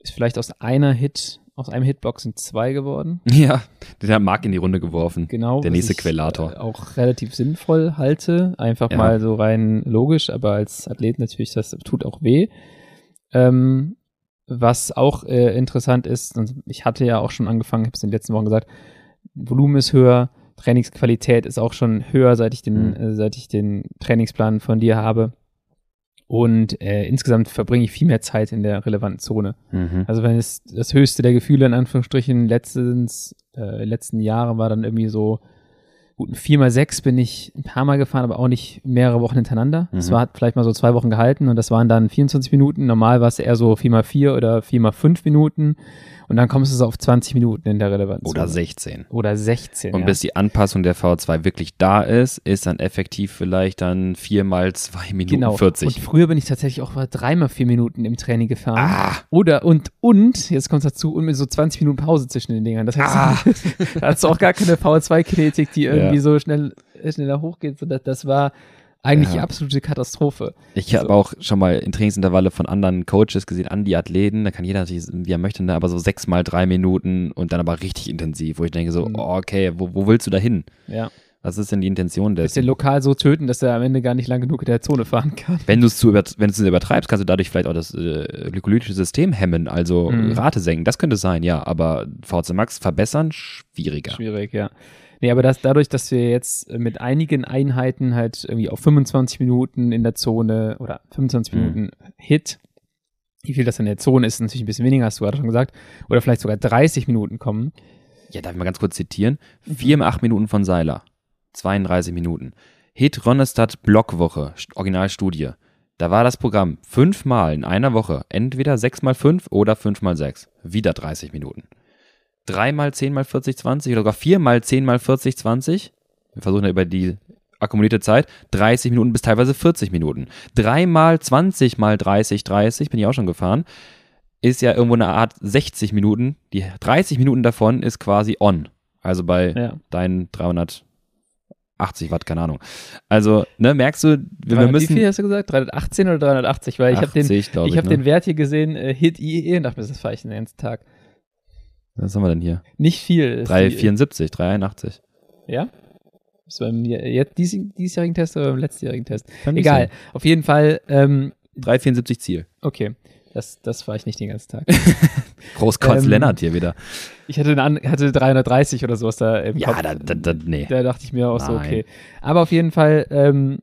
ist vielleicht aus einer Hit, aus einem Hitbox sind zwei geworden. Ja, den hat Marc in die Runde geworfen. Genau. Der nächste Quellator. äh, Auch relativ sinnvoll halte. Einfach Ja. mal so rein logisch, aber als Athlet natürlich, das tut auch weh. Ähm, was auch äh, interessant ist, und ich hatte ja auch schon angefangen, habe es in den letzten Wochen gesagt, Volumen ist höher, Trainingsqualität ist auch schon höher, seit ich den, Mhm. äh, seit ich den Trainingsplan von dir habe. Und äh, insgesamt verbringe ich viel mehr Zeit in der relevanten Zone. Mhm. Also wenn es das höchste der Gefühle in Anführungsstrichen letztens, äh, letzten Jahre war dann irgendwie so, gut, ein 4x6 bin ich ein paar Mal gefahren, aber auch nicht mehrere Wochen hintereinander. Das Mhm. war, hat vielleicht mal so zwei Wochen gehalten und das waren dann 24 Minuten. Normal war es eher so 4x4 oder 4x5 Minuten und dann kommst du so auf 20 Minuten in der relevanten Oder Zone. 16. Oder 16. Und ja. bis die Anpassung der V2 wirklich da ist, ist dann effektiv vielleicht dann 4 mal 2 Minuten genau. 40. Und früher bin ich tatsächlich auch mal dreimal vier Minuten im Training gefahren. ah, Oder und, und, jetzt kommt dazu, und mit so 20 Minuten Pause zwischen den Dingern. Das heißt, Ah. da hast du auch gar keine V2-Kinetik, die irgendwie Ja. so schnell, schneller hochgeht. So, das, das war eigentlich Ja. die absolute Katastrophe. ich habe So. auch schon mal in Trainingsintervalle von anderen Coaches gesehen, an die Athleten, da kann jeder natürlich, wie er möchte, ne, aber so 6 mal 3 Minuten und dann aber richtig intensiv, wo ich denke so, Mhm. oh, okay, wo, wo willst du da hin? Ja. Was ist denn die Intention Ist den dessen? lokal so töten, dass er am Ende gar nicht lang genug in der Zone fahren kann. Wenn du es zu, über, wenn übertreibst, kannst du dadurch vielleicht auch das äh, glykolytische System hemmen, also Mhm. Rate senken. Das könnte sein, ja, aber VC Max verbessern, schwieriger. Schwierig, ja. Nee, aber das, dadurch, dass wir jetzt äh, mit einigen Einheiten halt irgendwie auf 25 Minuten in der Zone oder 25 Mhm. Minuten Hit, wie viel das in der Zone ist, ist natürlich ein bisschen weniger, hast du gerade schon gesagt, oder vielleicht sogar 30 Minuten kommen. Ja, darf ich mal ganz kurz zitieren? 4 mal 8 Minuten von Seiler. 32 Minuten. Hit Ronestadt Blockwoche, St- Originalstudie. Da war das Programm fünfmal in einer Woche. Entweder 6 mal 5 oder 5 mal 6. Wieder 30 Minuten. 3 mal 10 mal 40, 20 oder sogar 4 mal 10 mal 40, 20. Wir versuchen ja über die akkumulierte Zeit 30 Minuten bis teilweise 40 Minuten. 3 mal 20 mal 30, 30, bin ich auch schon gefahren, ist ja irgendwo eine Art 60 Minuten. Die 30 Minuten davon ist quasi on. Also bei Ja. deinen 380 Watt, keine Ahnung. Also, ne, merkst du, wir, wir Wie müssen viel hast du gesagt? 318 oder 380? Weil ich habe den, 80, ich hab ne? den Wert hier gesehen, äh, Hit IE, und dachte mir, das fahre ich den ganzen Tag. Was haben wir denn hier? Nicht viel. ist die- 374, 381. Ja? Ist beim jetzt dies, diesjährigen Test oder beim letztjährigen Test? Kann Egal. Auf jeden Fall, ähm, sein. 374 Ziel. okay. Das, das fahre ich nicht den ganzen Tag. Großkreuz Ähm, Lennart hier wieder. Ich hatte, eine, hatte 330 oder sowas da im Ja, Kopf. da, da, da, nee. Da dachte ich mir auch so, Nein. okay. Aber auf jeden Fall, ähm,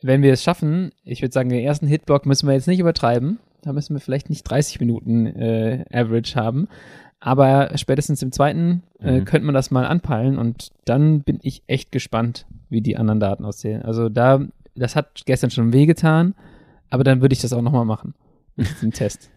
wenn wir es schaffen, ich würde sagen, den ersten Hitblock müssen wir jetzt nicht übertreiben. Da müssen wir vielleicht nicht 30 Minuten äh, Average haben. Aber spätestens im zweiten äh, Mhm. könnte man das mal anpeilen und dann bin ich echt gespannt, wie die anderen Daten aussehen. Also da, das hat gestern schon wehgetan, aber dann würde ich das auch nochmal machen. Mit diesem Test.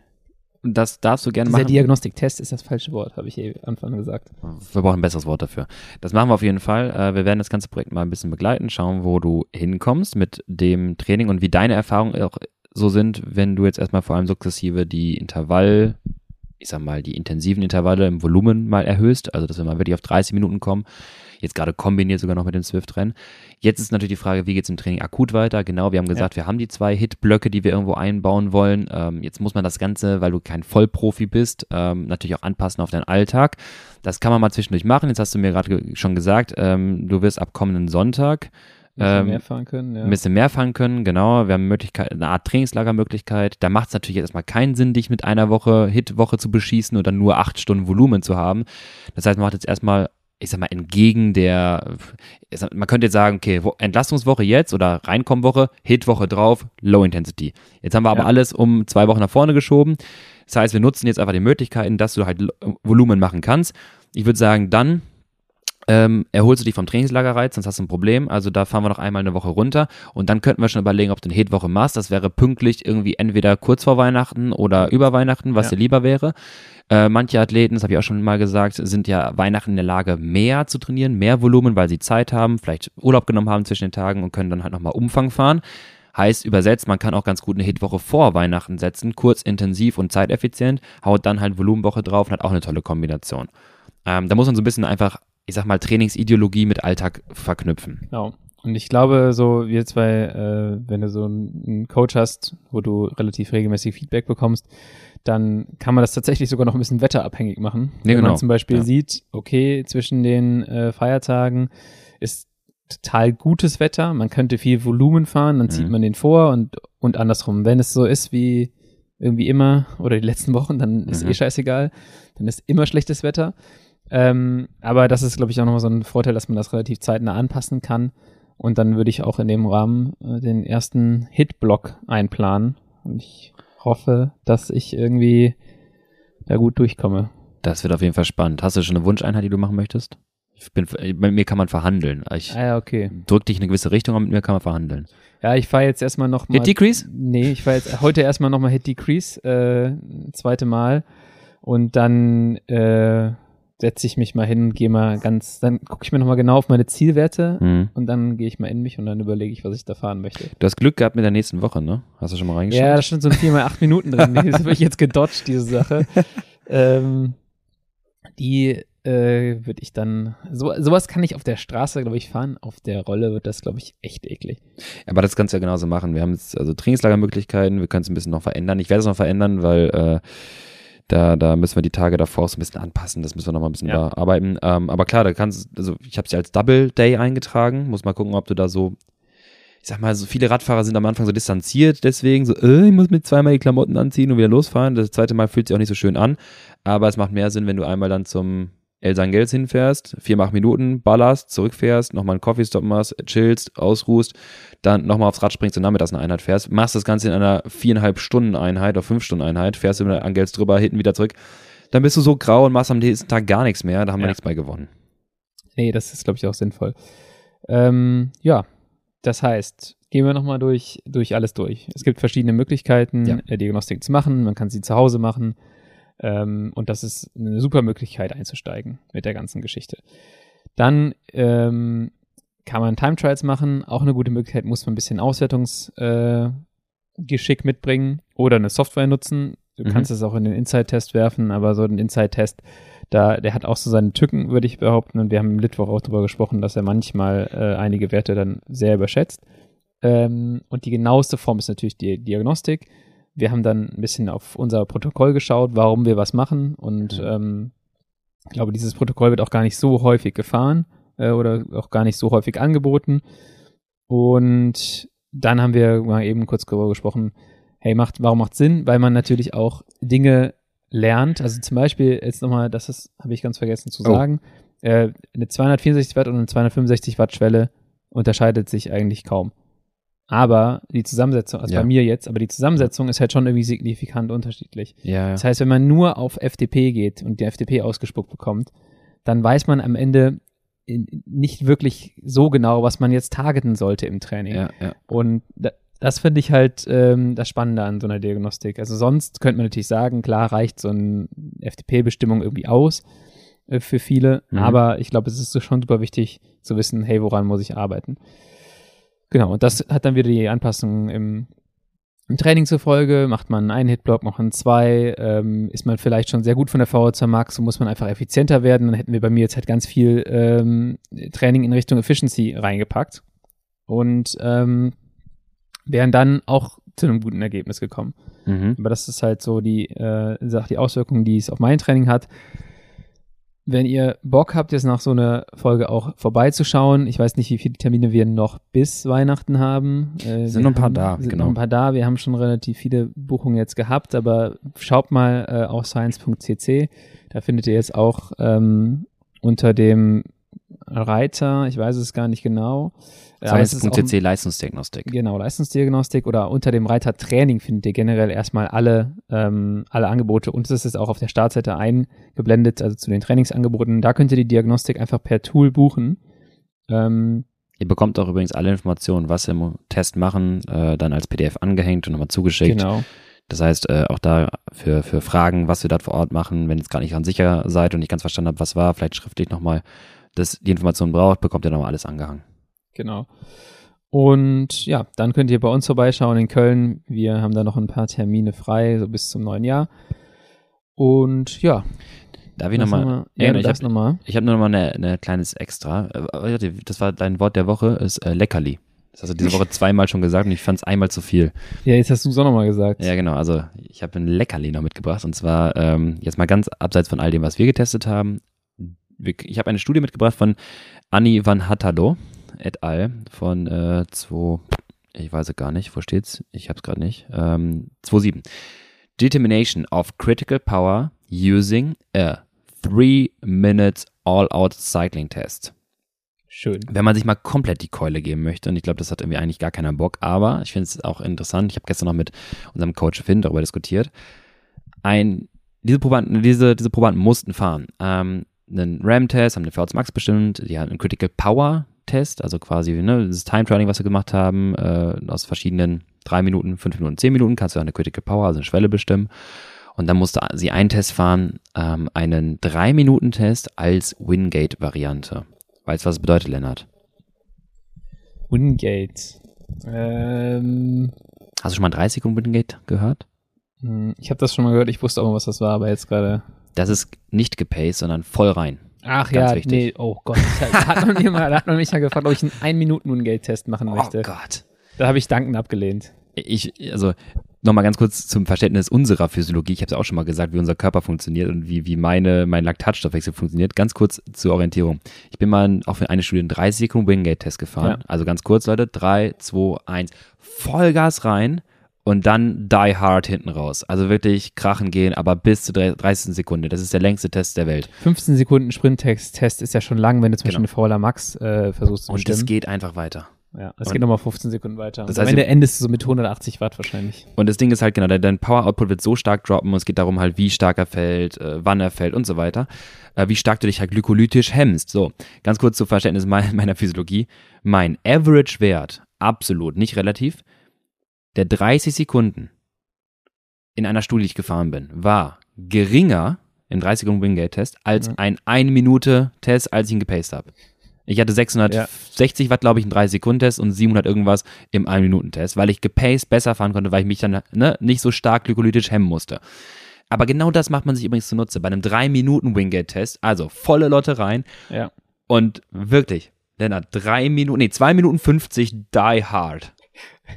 Das darfst du gerne Dieser machen. Diagnostiktest ist das falsche Wort, habe ich eh am Anfang gesagt. Wir brauchen ein besseres Wort dafür. Das machen wir auf jeden Fall. Äh, Wir werden das ganze Projekt mal ein bisschen begleiten, schauen, wo du hinkommst mit dem Training und wie deine Erfahrungen auch so sind, wenn du jetzt erstmal vor allem sukzessive die Intervall, ich sag mal, die intensiven Intervalle im Volumen mal erhöhst, also dass wir mal wirklich auf 30 Minuten kommen. Jetzt gerade kombiniert sogar noch mit dem Swift-Rennen. Jetzt ist natürlich die Frage, wie geht's im Training akut weiter? Genau, wir haben gesagt, wir haben die zwei Hit-Blöcke, die wir irgendwo einbauen wollen. Ähm, jetzt muss man das Ganze, weil du kein Vollprofi bist, ähm, natürlich auch anpassen auf deinen Alltag. Das kann man mal zwischendurch machen. Jetzt hast du mir gerade ge- schon gesagt, ähm, du wirst ab kommenden Sonntag bisschen Ähm, mehr fahren können, ja. ein bisschen mehr fahren können, genau. Wir haben Möglichkeit, eine Art Trainingslagermöglichkeit. Da macht es natürlich jetzt erstmal keinen Sinn, dich mit einer Woche Hit-Woche zu beschießen oder nur acht Stunden Volumen zu haben. Das heißt, man macht jetzt erstmal, ich sag mal, entgegen der, sag- man könnte jetzt sagen, okay, Wo- Entlastungswoche jetzt oder Reinkommwoche, Hit-Woche drauf, Low Intensity. Jetzt haben wir aber Ja. alles um zwei Wochen nach vorne geschoben. Das heißt, wir nutzen jetzt einfach die Möglichkeiten, dass du halt Volumen machen kannst. Ich würde sagen, dann ähm, erholst du dich vom Trainingslagerreiz, sonst hast du ein Problem. Also da fahren wir noch einmal eine Woche runter und dann könnten wir schon überlegen, ob du eine Hit-Woche machst. Das wäre pünktlich irgendwie entweder kurz vor Weihnachten oder über Weihnachten, was Ja. dir lieber wäre. Äh, manche Athleten, das habe ich auch schon mal gesagt, sind ja Weihnachten in der Lage, mehr zu trainieren, mehr Volumen, weil sie Zeit haben, vielleicht Urlaub genommen haben zwischen den Tagen und können dann halt nochmal Umfang fahren. Heißt übersetzt, man kann auch ganz gut eine Hitwoche vor Weihnachten setzen, kurz, intensiv und zeiteffizient, haut dann halt Volumenwoche drauf und hat auch eine tolle Kombination. Ähm, da muss man so ein bisschen einfach, ich sag mal, Trainingsideologie mit Alltag verknüpfen. Genau. Und ich glaube, so wir zwei, äh, wenn du so einen Coach hast, wo du relativ regelmäßig Feedback bekommst, dann kann man das tatsächlich sogar noch ein bisschen wetterabhängig machen. Ja, wenn genau. man zum Beispiel Ja. sieht, okay, zwischen den äh, Feiertagen ist total gutes Wetter, man könnte viel Volumen fahren, dann zieht Mhm. man den vor und, und andersrum. Wenn es so ist wie irgendwie immer oder die letzten Wochen, dann ist Mhm. eh scheißegal, dann ist immer schlechtes Wetter. Ähm, aber das ist, glaube ich, auch nochmal so ein Vorteil, dass man das relativ zeitnah anpassen kann. Und dann würde ich auch in dem Rahmen äh, den ersten Hit-Block einplanen. Und ich hoffe, dass ich irgendwie da gut durchkomme. Das wird auf jeden Fall spannend. Hast du schon eine Wunscheinheit, die du machen möchtest? Ich bin, mit mir kann man verhandeln. Ich Ah ja, okay. drück dich in eine gewisse Richtung, aber mit mir kann man verhandeln. Ja, ich fahre jetzt erstmal noch mal. Hit Decrease? Nee, ich fahre jetzt heute erstmal nochmal Hit Decrease, äh, zweite Mal. Und dann äh, setze ich mich mal hin gehe mal ganz, dann gucke ich mir nochmal genau auf meine Zielwerte Mhm. und dann gehe ich mal in mich und dann überlege ich, was ich da fahren möchte. Du hast Glück gehabt mit der nächsten Woche, ne? Hast du schon mal reingeschaut? Ja, da stand so ein 4 mal 8 Minuten drin. Das habe ich jetzt gedodged, diese Sache. ähm, die äh, würde ich dann, so, sowas kann ich auf der Straße, glaube ich, fahren. Auf der Rolle wird das, glaube ich, echt eklig. Aber das kannst du ja genauso machen. Wir haben jetzt also Trainingslagermöglichkeiten, wir können es ein bisschen noch verändern. Ich werde es noch verändern, weil äh, da, da müssen wir die Tage davor so ein bisschen anpassen. Das müssen wir noch mal ein bisschen Ja. bearbeiten. Ähm, aber klar, da kannst also ich habe ja als Double Day eingetragen. Muss mal gucken, ob du da so, ich sag mal, so viele Radfahrer sind am Anfang so distanziert, deswegen so, äh, ich muss mit zweimal die Klamotten anziehen und wieder losfahren. Das zweite Mal fühlt sich auch nicht so schön an. Aber es macht mehr Sinn, wenn du einmal dann zum El Sangels hinfährst, vier mal acht Minuten, ballerst, zurückfährst, nochmal einen Coffee-Stop machst, chillst, ausruhst, dann nochmal aufs Rad springst und nachmittags eine Einheit fährst, machst das Ganze in einer viereinhalb Stunden Einheit oder fünf Stunden Einheit, fährst über Angels drüber, hinten wieder zurück, dann bist du so grau und machst am nächsten Tag gar nichts mehr, da haben wir Ja. nichts bei gewonnen. Nee, das ist, glaube ich, auch sinnvoll. Ähm, ja, das heißt, gehen wir nochmal durch, durch alles durch. Es gibt verschiedene Möglichkeiten, Ja. äh, Diagnostik zu machen. Man kann sie zu Hause machen. Ähm, und das ist eine super Möglichkeit einzusteigen mit der ganzen Geschichte. Dann ähm, kann man Time Trials machen. Auch eine gute Möglichkeit, muss man ein bisschen Auswertungsgeschick äh, mitbringen oder eine Software nutzen. Du Mhm. kannst es auch in den Inside-Test werfen, aber so ein Inside-Test, da, der hat auch so seine Tücken, würde ich behaupten. Und wir haben im Litwoch auch darüber gesprochen, dass er manchmal äh, einige Werte dann sehr überschätzt. Ähm, und die genaueste Form ist natürlich die Diagnostik. Wir haben dann ein bisschen auf unser Protokoll geschaut, warum wir was machen. Und Mhm. ähm, ich glaube, dieses Protokoll wird auch gar nicht so häufig gefahren äh, oder auch gar nicht so häufig angeboten. Und dann haben wir mal eben kurz darüber gesprochen, hey, macht, warum macht Sinn? Weil man natürlich auch Dinge lernt. Also zum Beispiel, jetzt nochmal, das habe ich ganz vergessen zu Oh. sagen, äh, eine 264 Watt und eine 265 Watt Schwelle unterscheidet sich eigentlich kaum. Aber die Zusammensetzung, also Ja. bei mir jetzt, aber die Zusammensetzung ist halt schon irgendwie signifikant unterschiedlich. Ja, Das heißt, wenn man nur auf FDP geht und die FDP ausgespuckt bekommt, dann weiß man am Ende nicht wirklich so genau, was man jetzt targeten sollte im Training. ja, ja. Und da, das finde ich halt ähm, das Spannende an so einer Diagnostik. Also sonst könnte man natürlich sagen, klar reicht so eine FDP-Bestimmung irgendwie aus äh, für viele, Mhm. aber ich glaube, es ist so schon super wichtig zu wissen, hey, woran muss ich arbeiten? Genau, und das hat dann wieder die Anpassung im, im Training zur Folge. Macht man einen Hitblock, macht man zwei, ähm, ist man vielleicht schon sehr gut von der VO2 Max, so muss man einfach effizienter werden. Dann hätten wir bei mir jetzt halt ganz viel ähm, Training in Richtung Efficiency reingepackt und ähm, wären dann auch zu einem guten Ergebnis gekommen. Mhm. Aber das ist halt so die äh, Sache, die Auswirkungen, die es auf mein Training hat. Wenn ihr Bock habt, jetzt nach so einer Folge auch vorbeizuschauen, ich weiß nicht, wie viele Termine wir noch bis Weihnachten haben. Äh, Sind noch ein paar haben, da, sind genau. noch ein paar da. Wir haben schon relativ viele Buchungen jetzt gehabt, aber schaut mal äh, auf science.cc. Da findet ihr jetzt auch ähm, unter dem Reiter, ich weiß es gar nicht genau. Science.cc Leistungsdiagnostik. Genau, Leistungsdiagnostik oder unter dem Reiter Training findet ihr generell erstmal alle, ähm, alle Angebote und es ist auch auf der Startseite eingeblendet, also zu den Trainingsangeboten. Da könnt ihr die Diagnostik einfach per Tool buchen. Ähm, Ihr bekommt auch übrigens alle Informationen, was wir im Test machen, äh, dann als PDF angehängt und nochmal zugeschickt. genau. Das heißt, äh, auch da für, für Fragen, was wir dort vor Ort machen, wenn ihr jetzt gar nicht ganz sicher seid und nicht ganz verstanden habt, was war, vielleicht schriftlich nochmal, dass die Information braucht, bekommt ihr nochmal alles angehangen. Genau. Und ja, dann könnt ihr bei uns vorbeischauen in Köln. Wir haben da noch ein paar Termine frei, so bis zum neuen Jahr. Und ja, Darf ich das nochmal? noch mal- Ja, ja, du ich habe nochmal. ich hab nur nochmal eine kleines Extra. Äh, Das war dein Wort der Woche, ist äh, Leckerli. Das hast du diese Woche zweimal schon gesagt und ich fand es einmal zu viel. Ja, jetzt hast du es auch nochmal gesagt. Ja, genau. Also ich habe ein Leckerli noch mitgebracht und zwar ähm, jetzt mal ganz abseits von all dem, was wir getestet haben. Ich habe eine Studie mitgebracht von Anni van Hattalo et al. von äh, 2, ich weiß es gar nicht, wo steht's? Ich habe es gerade nicht. Ähm, 2.7. Determination of critical power using a 3 minutes all-out cycling test Schön. wenn man sich mal komplett die Keule geben möchte, und ich glaube, das hat irgendwie eigentlich gar keiner Bock, aber ich finde es auch interessant, ich habe gestern noch mit unserem Coach Finn darüber diskutiert, ein, diese Probanden, diese, diese Probanden mussten fahren, ähm, einen RAM-Test, haben den VO2 Max bestimmt, die hatten einen Critical Power Test, also quasi ne, das Time Training, was wir gemacht haben, äh, aus verschiedenen drei Minuten, fünf Minuten, zehn Minuten kannst du eine Critical Power, also eine Schwelle bestimmen. Und dann musste sie einen Test fahren, ähm, einen drei Minuten Test als Wingate-Variante. Weißt du, was es bedeutet, Lennart? Wingate. Ähm, Hast du schon mal 30 Sekunden Wingate gehört? hm, ich habe das schon mal gehört, ich wusste auch mal, was das war, aber jetzt gerade. Das ist nicht gepaced, sondern voll rein. Ach Ganz ja, wichtig. nee, oh Gott. Da hat man, mir mal, da hat man mich mal gefragt, ob ich einen 1 minuten Wingate-Test machen möchte. Oh Gott. Da habe ich dankend abgelehnt. Ich, also, nochmal ganz kurz zum Verständnis unserer Physiologie. Ich habe es auch schon mal gesagt, wie unser Körper funktioniert und wie, wie meine, mein Laktatstoffwechsel funktioniert. Ganz kurz zur Orientierung. Ich bin mal auch für eine Studie einen 30 Sekunden Wingate-Test gefahren. Ja. Also ganz kurz, Leute. 3, 2, 1. Vollgas rein und dann die hard hinten raus. Also wirklich krachen gehen, aber bis zur 30. Sekunde. Das ist der längste Test der Welt. 15 Sekunden Sprint-Test ist ja schon lang, wenn du zum Genau. Beispiel eine VLA Max äh, versuchst zu Und das geht einfach weiter. Ja, es geht nochmal 15 Sekunden weiter. Das Und am heißt, Ende endest du so mit 180 Watt wahrscheinlich. Und das Ding ist halt genau, dein- Power-Output wird so stark droppen und es geht darum halt, wie stark er fällt, äh, wann er fällt und so weiter, äh, wie stark du dich halt glykolytisch hemmst. So, ganz kurz zu Verständnis mei- meiner Physiologie. Mein Average-Wert, absolut, nicht relativ, der 30 Sekunden in einer Studie, die ich gefahren bin, war geringer im 30 Sekunden Wingate-Test als Ja. ein 1-Minute-Test, als ich ihn gepaced habe. Ich hatte 660 Watt, glaube ich, im 30-Sekunden-Test und 700 irgendwas im 1-Minuten-Test, weil ich gepaced besser fahren konnte, weil ich mich dann ne, nicht so stark glykolytisch hemmen musste. Aber genau das macht man sich übrigens zunutze bei einem 3-Minuten-Wingate-Test, also volle Lotte rein Ja. und wirklich, Lennart, 3 Minuten, nee, 2 Minuten 50 die hard.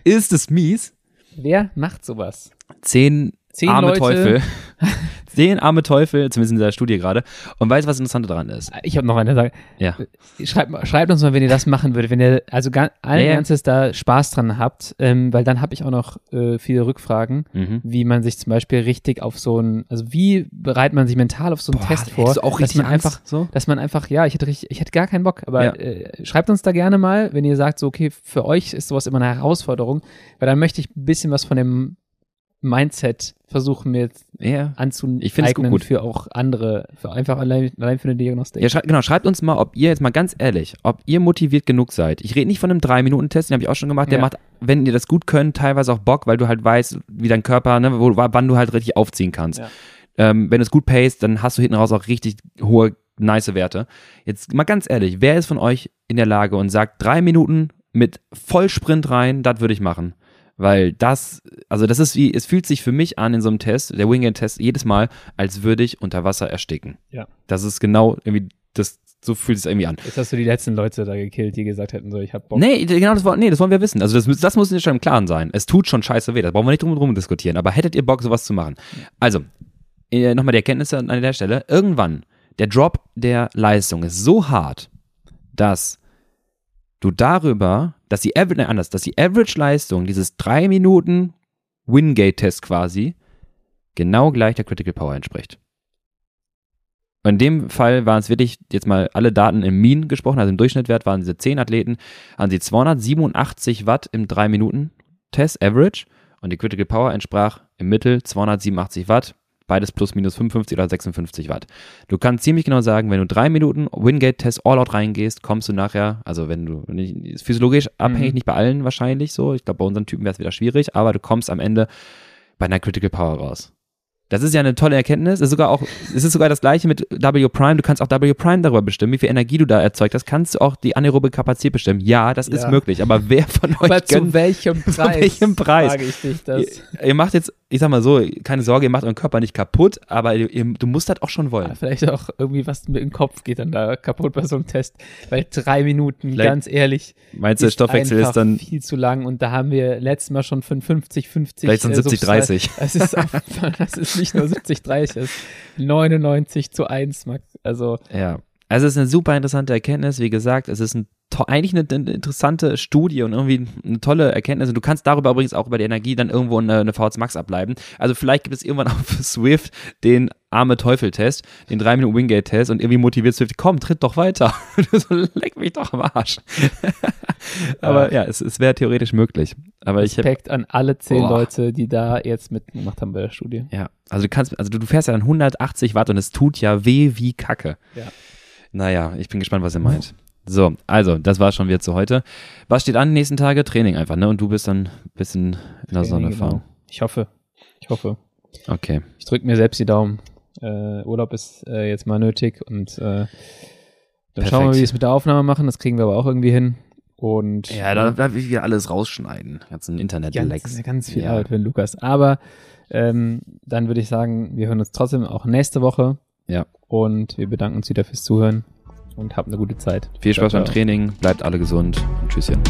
Ist es mies? Wer macht sowas? Zehn, Zehn arme Leute. Teufel. Zehn arme Teufel, zumindest in dieser Studie gerade. Und weißt du, was interessant daran ist? Ich habe noch eine Sache. Ja. Schreibt, schreibt uns mal, wenn ihr das machen würdet, wenn ihr also allen Ja. Ernstes da Spaß dran habt, ähm, weil dann habe ich auch noch äh, viele Rückfragen, Mhm. wie man sich zum Beispiel richtig auf so ein, also wie bereitet man sich mental auf so einen Boah, Test vor, auch dass richtig man Angst, einfach, so? dass man einfach, ja, ich hätte richtig, ich hätte gar keinen Bock, aber Ja. äh, schreibt uns da gerne mal, wenn ihr sagt, so okay, für euch ist sowas immer eine Herausforderung, weil dann möchte ich ein bisschen was von dem Mindset versuchen mir jetzt Ja. anzueignen Ich find's gut, gut. für auch andere, für einfach allein, allein für eine Diagnostik. Ja, schrei genau, schreibt uns mal, ob ihr jetzt mal ganz ehrlich, ob ihr motiviert genug seid. Ich rede nicht von einem 3-Minuten-Test, den habe ich auch schon gemacht. Der Ja. macht, wenn ihr das gut könnt, teilweise auch Bock, weil du halt weißt, wie dein Körper, ne, wo, wann du halt richtig aufziehen kannst. Ja. Ähm, wenn du es gut paced, dann hast du hinten raus auch richtig hohe, nice Werte. Jetzt mal ganz ehrlich, wer ist von euch in der Lage und sagt, drei Minuten mit Vollsprint rein, das würde ich machen. Weil das, also das ist wie, es fühlt sich für mich an in so einem Test, der Winged-Test, jedes Mal, als würde ich unter Wasser ersticken. Ja. Das ist genau irgendwie, das, so fühlt es irgendwie an. Jetzt hast du die letzten Leute da gekillt, die gesagt hätten, so, ich hab Bock. Nee, genau, das, wollen- nee, das wollen wir wissen. Also das, das muss uns schon im Klaren sein. Es tut schon scheiße weh, da brauchen wir nicht drum drum diskutieren. Aber hättet ihr Bock, sowas zu machen? Also, äh, nochmal die Erkenntnisse an der Stelle. Irgendwann, der Drop der Leistung ist so hart, dass du darüber, dass die Average, anders, dass die Average-Leistung dieses 3 Minuten Wingate-Test quasi genau gleich der Critical Power entspricht. In dem Fall waren es wirklich jetzt mal alle Daten im Mean gesprochen, also im Durchschnittwert waren diese 10 Athleten, haben sie 287 Watt im 3-Minuten-Test, Average, und die Critical Power entsprach im Mittel 287 Watt, beides plus minus 55 oder 56 Watt. Du kannst ziemlich genau sagen, wenn du 3 Minuten Wingate-Test All-Out reingehst, kommst du nachher, also wenn du, nicht, ist physiologisch abhängig, Mhm. nicht bei allen wahrscheinlich so, ich glaube bei unseren Typen wäre es wieder schwierig, aber du kommst am Ende bei einer Critical Power raus. Das ist ja eine tolle Erkenntnis. Es ist sogar auch, es ist sogar das gleiche mit W Prime. Du kannst auch W Prime darüber bestimmen, wie viel Energie du da erzeugt hast. Kannst du auch die anaerobe Kapazität bestimmen. Ja, das ist Ja. möglich. Aber wer von euch Aber zu gönnt, welchem Preis? welchem Preis? Frage ich dich das. ihr, ihr macht jetzt, ich sag mal so, keine Sorge, ihr macht euren Körper nicht kaputt, aber ihr, ihr, du musst das auch schon wollen. Ja, vielleicht auch irgendwie was mit dem Kopf geht dann da kaputt bei so einem Test. Weil drei Minuten, Vielleicht ganz ehrlich, Meinst du, der Stoffwechsel ist dann viel zu lang und da haben wir letztes Mal schon von 50, 50. vielleicht sind äh, 70, Substrat- 30. Das ist, das ist nicht nur 70, 30, das ist 99 zu 1, Max. Also, Ja. Also es ist eine super interessante Erkenntnis. Wie gesagt, es ist ein, eigentlich eine, eine interessante Studie und irgendwie eine tolle Erkenntnis. Und du kannst darüber übrigens auch über die Energie dann irgendwo eine, eine VHS Max ableiten. Also vielleicht gibt es irgendwann auch für Swift den arme Teufel-Test, den 3 Minuten Wingate-Test und irgendwie motiviert Swift, komm, tritt doch weiter. So, leck mich doch am Arsch. Aber ja, es, es wäre theoretisch möglich. Aber Respekt an alle zehn Boah. Leute, die da jetzt mitgemacht haben bei der Studie. Ja, also du kannst, also du, du fährst ja dann 180 Watt und es tut ja weh wie Kacke. Ja. Naja, ich bin gespannt, was ihr meint. So, also, das war schon wieder zu heute. Was steht an die nächsten Tage? Training einfach, ne? Und du bist dann ein bisschen in der Sonne Training, fahren. genau. Ich hoffe. Ich hoffe. Okay. Ich drücke mir selbst die Daumen. Äh, Urlaub ist äh, jetzt mal nötig und äh, dann schauen wir, wie wir es mit der Aufnahme machen. Das kriegen wir aber auch irgendwie hin. Und Ja, da, da will ich wieder alles rausschneiden. Ganzen ganz, Internet-Lecks. ganz viel Ja. Arbeit für den Lukas. Aber ähm, dann würde ich sagen, wir hören uns trotzdem auch nächste Woche. Ja. Und wir bedanken uns wieder fürs Zuhören und habt eine gute Zeit. Viel Spaß Ciao, beim ciao. Training, bleibt alle gesund und tschüsschen.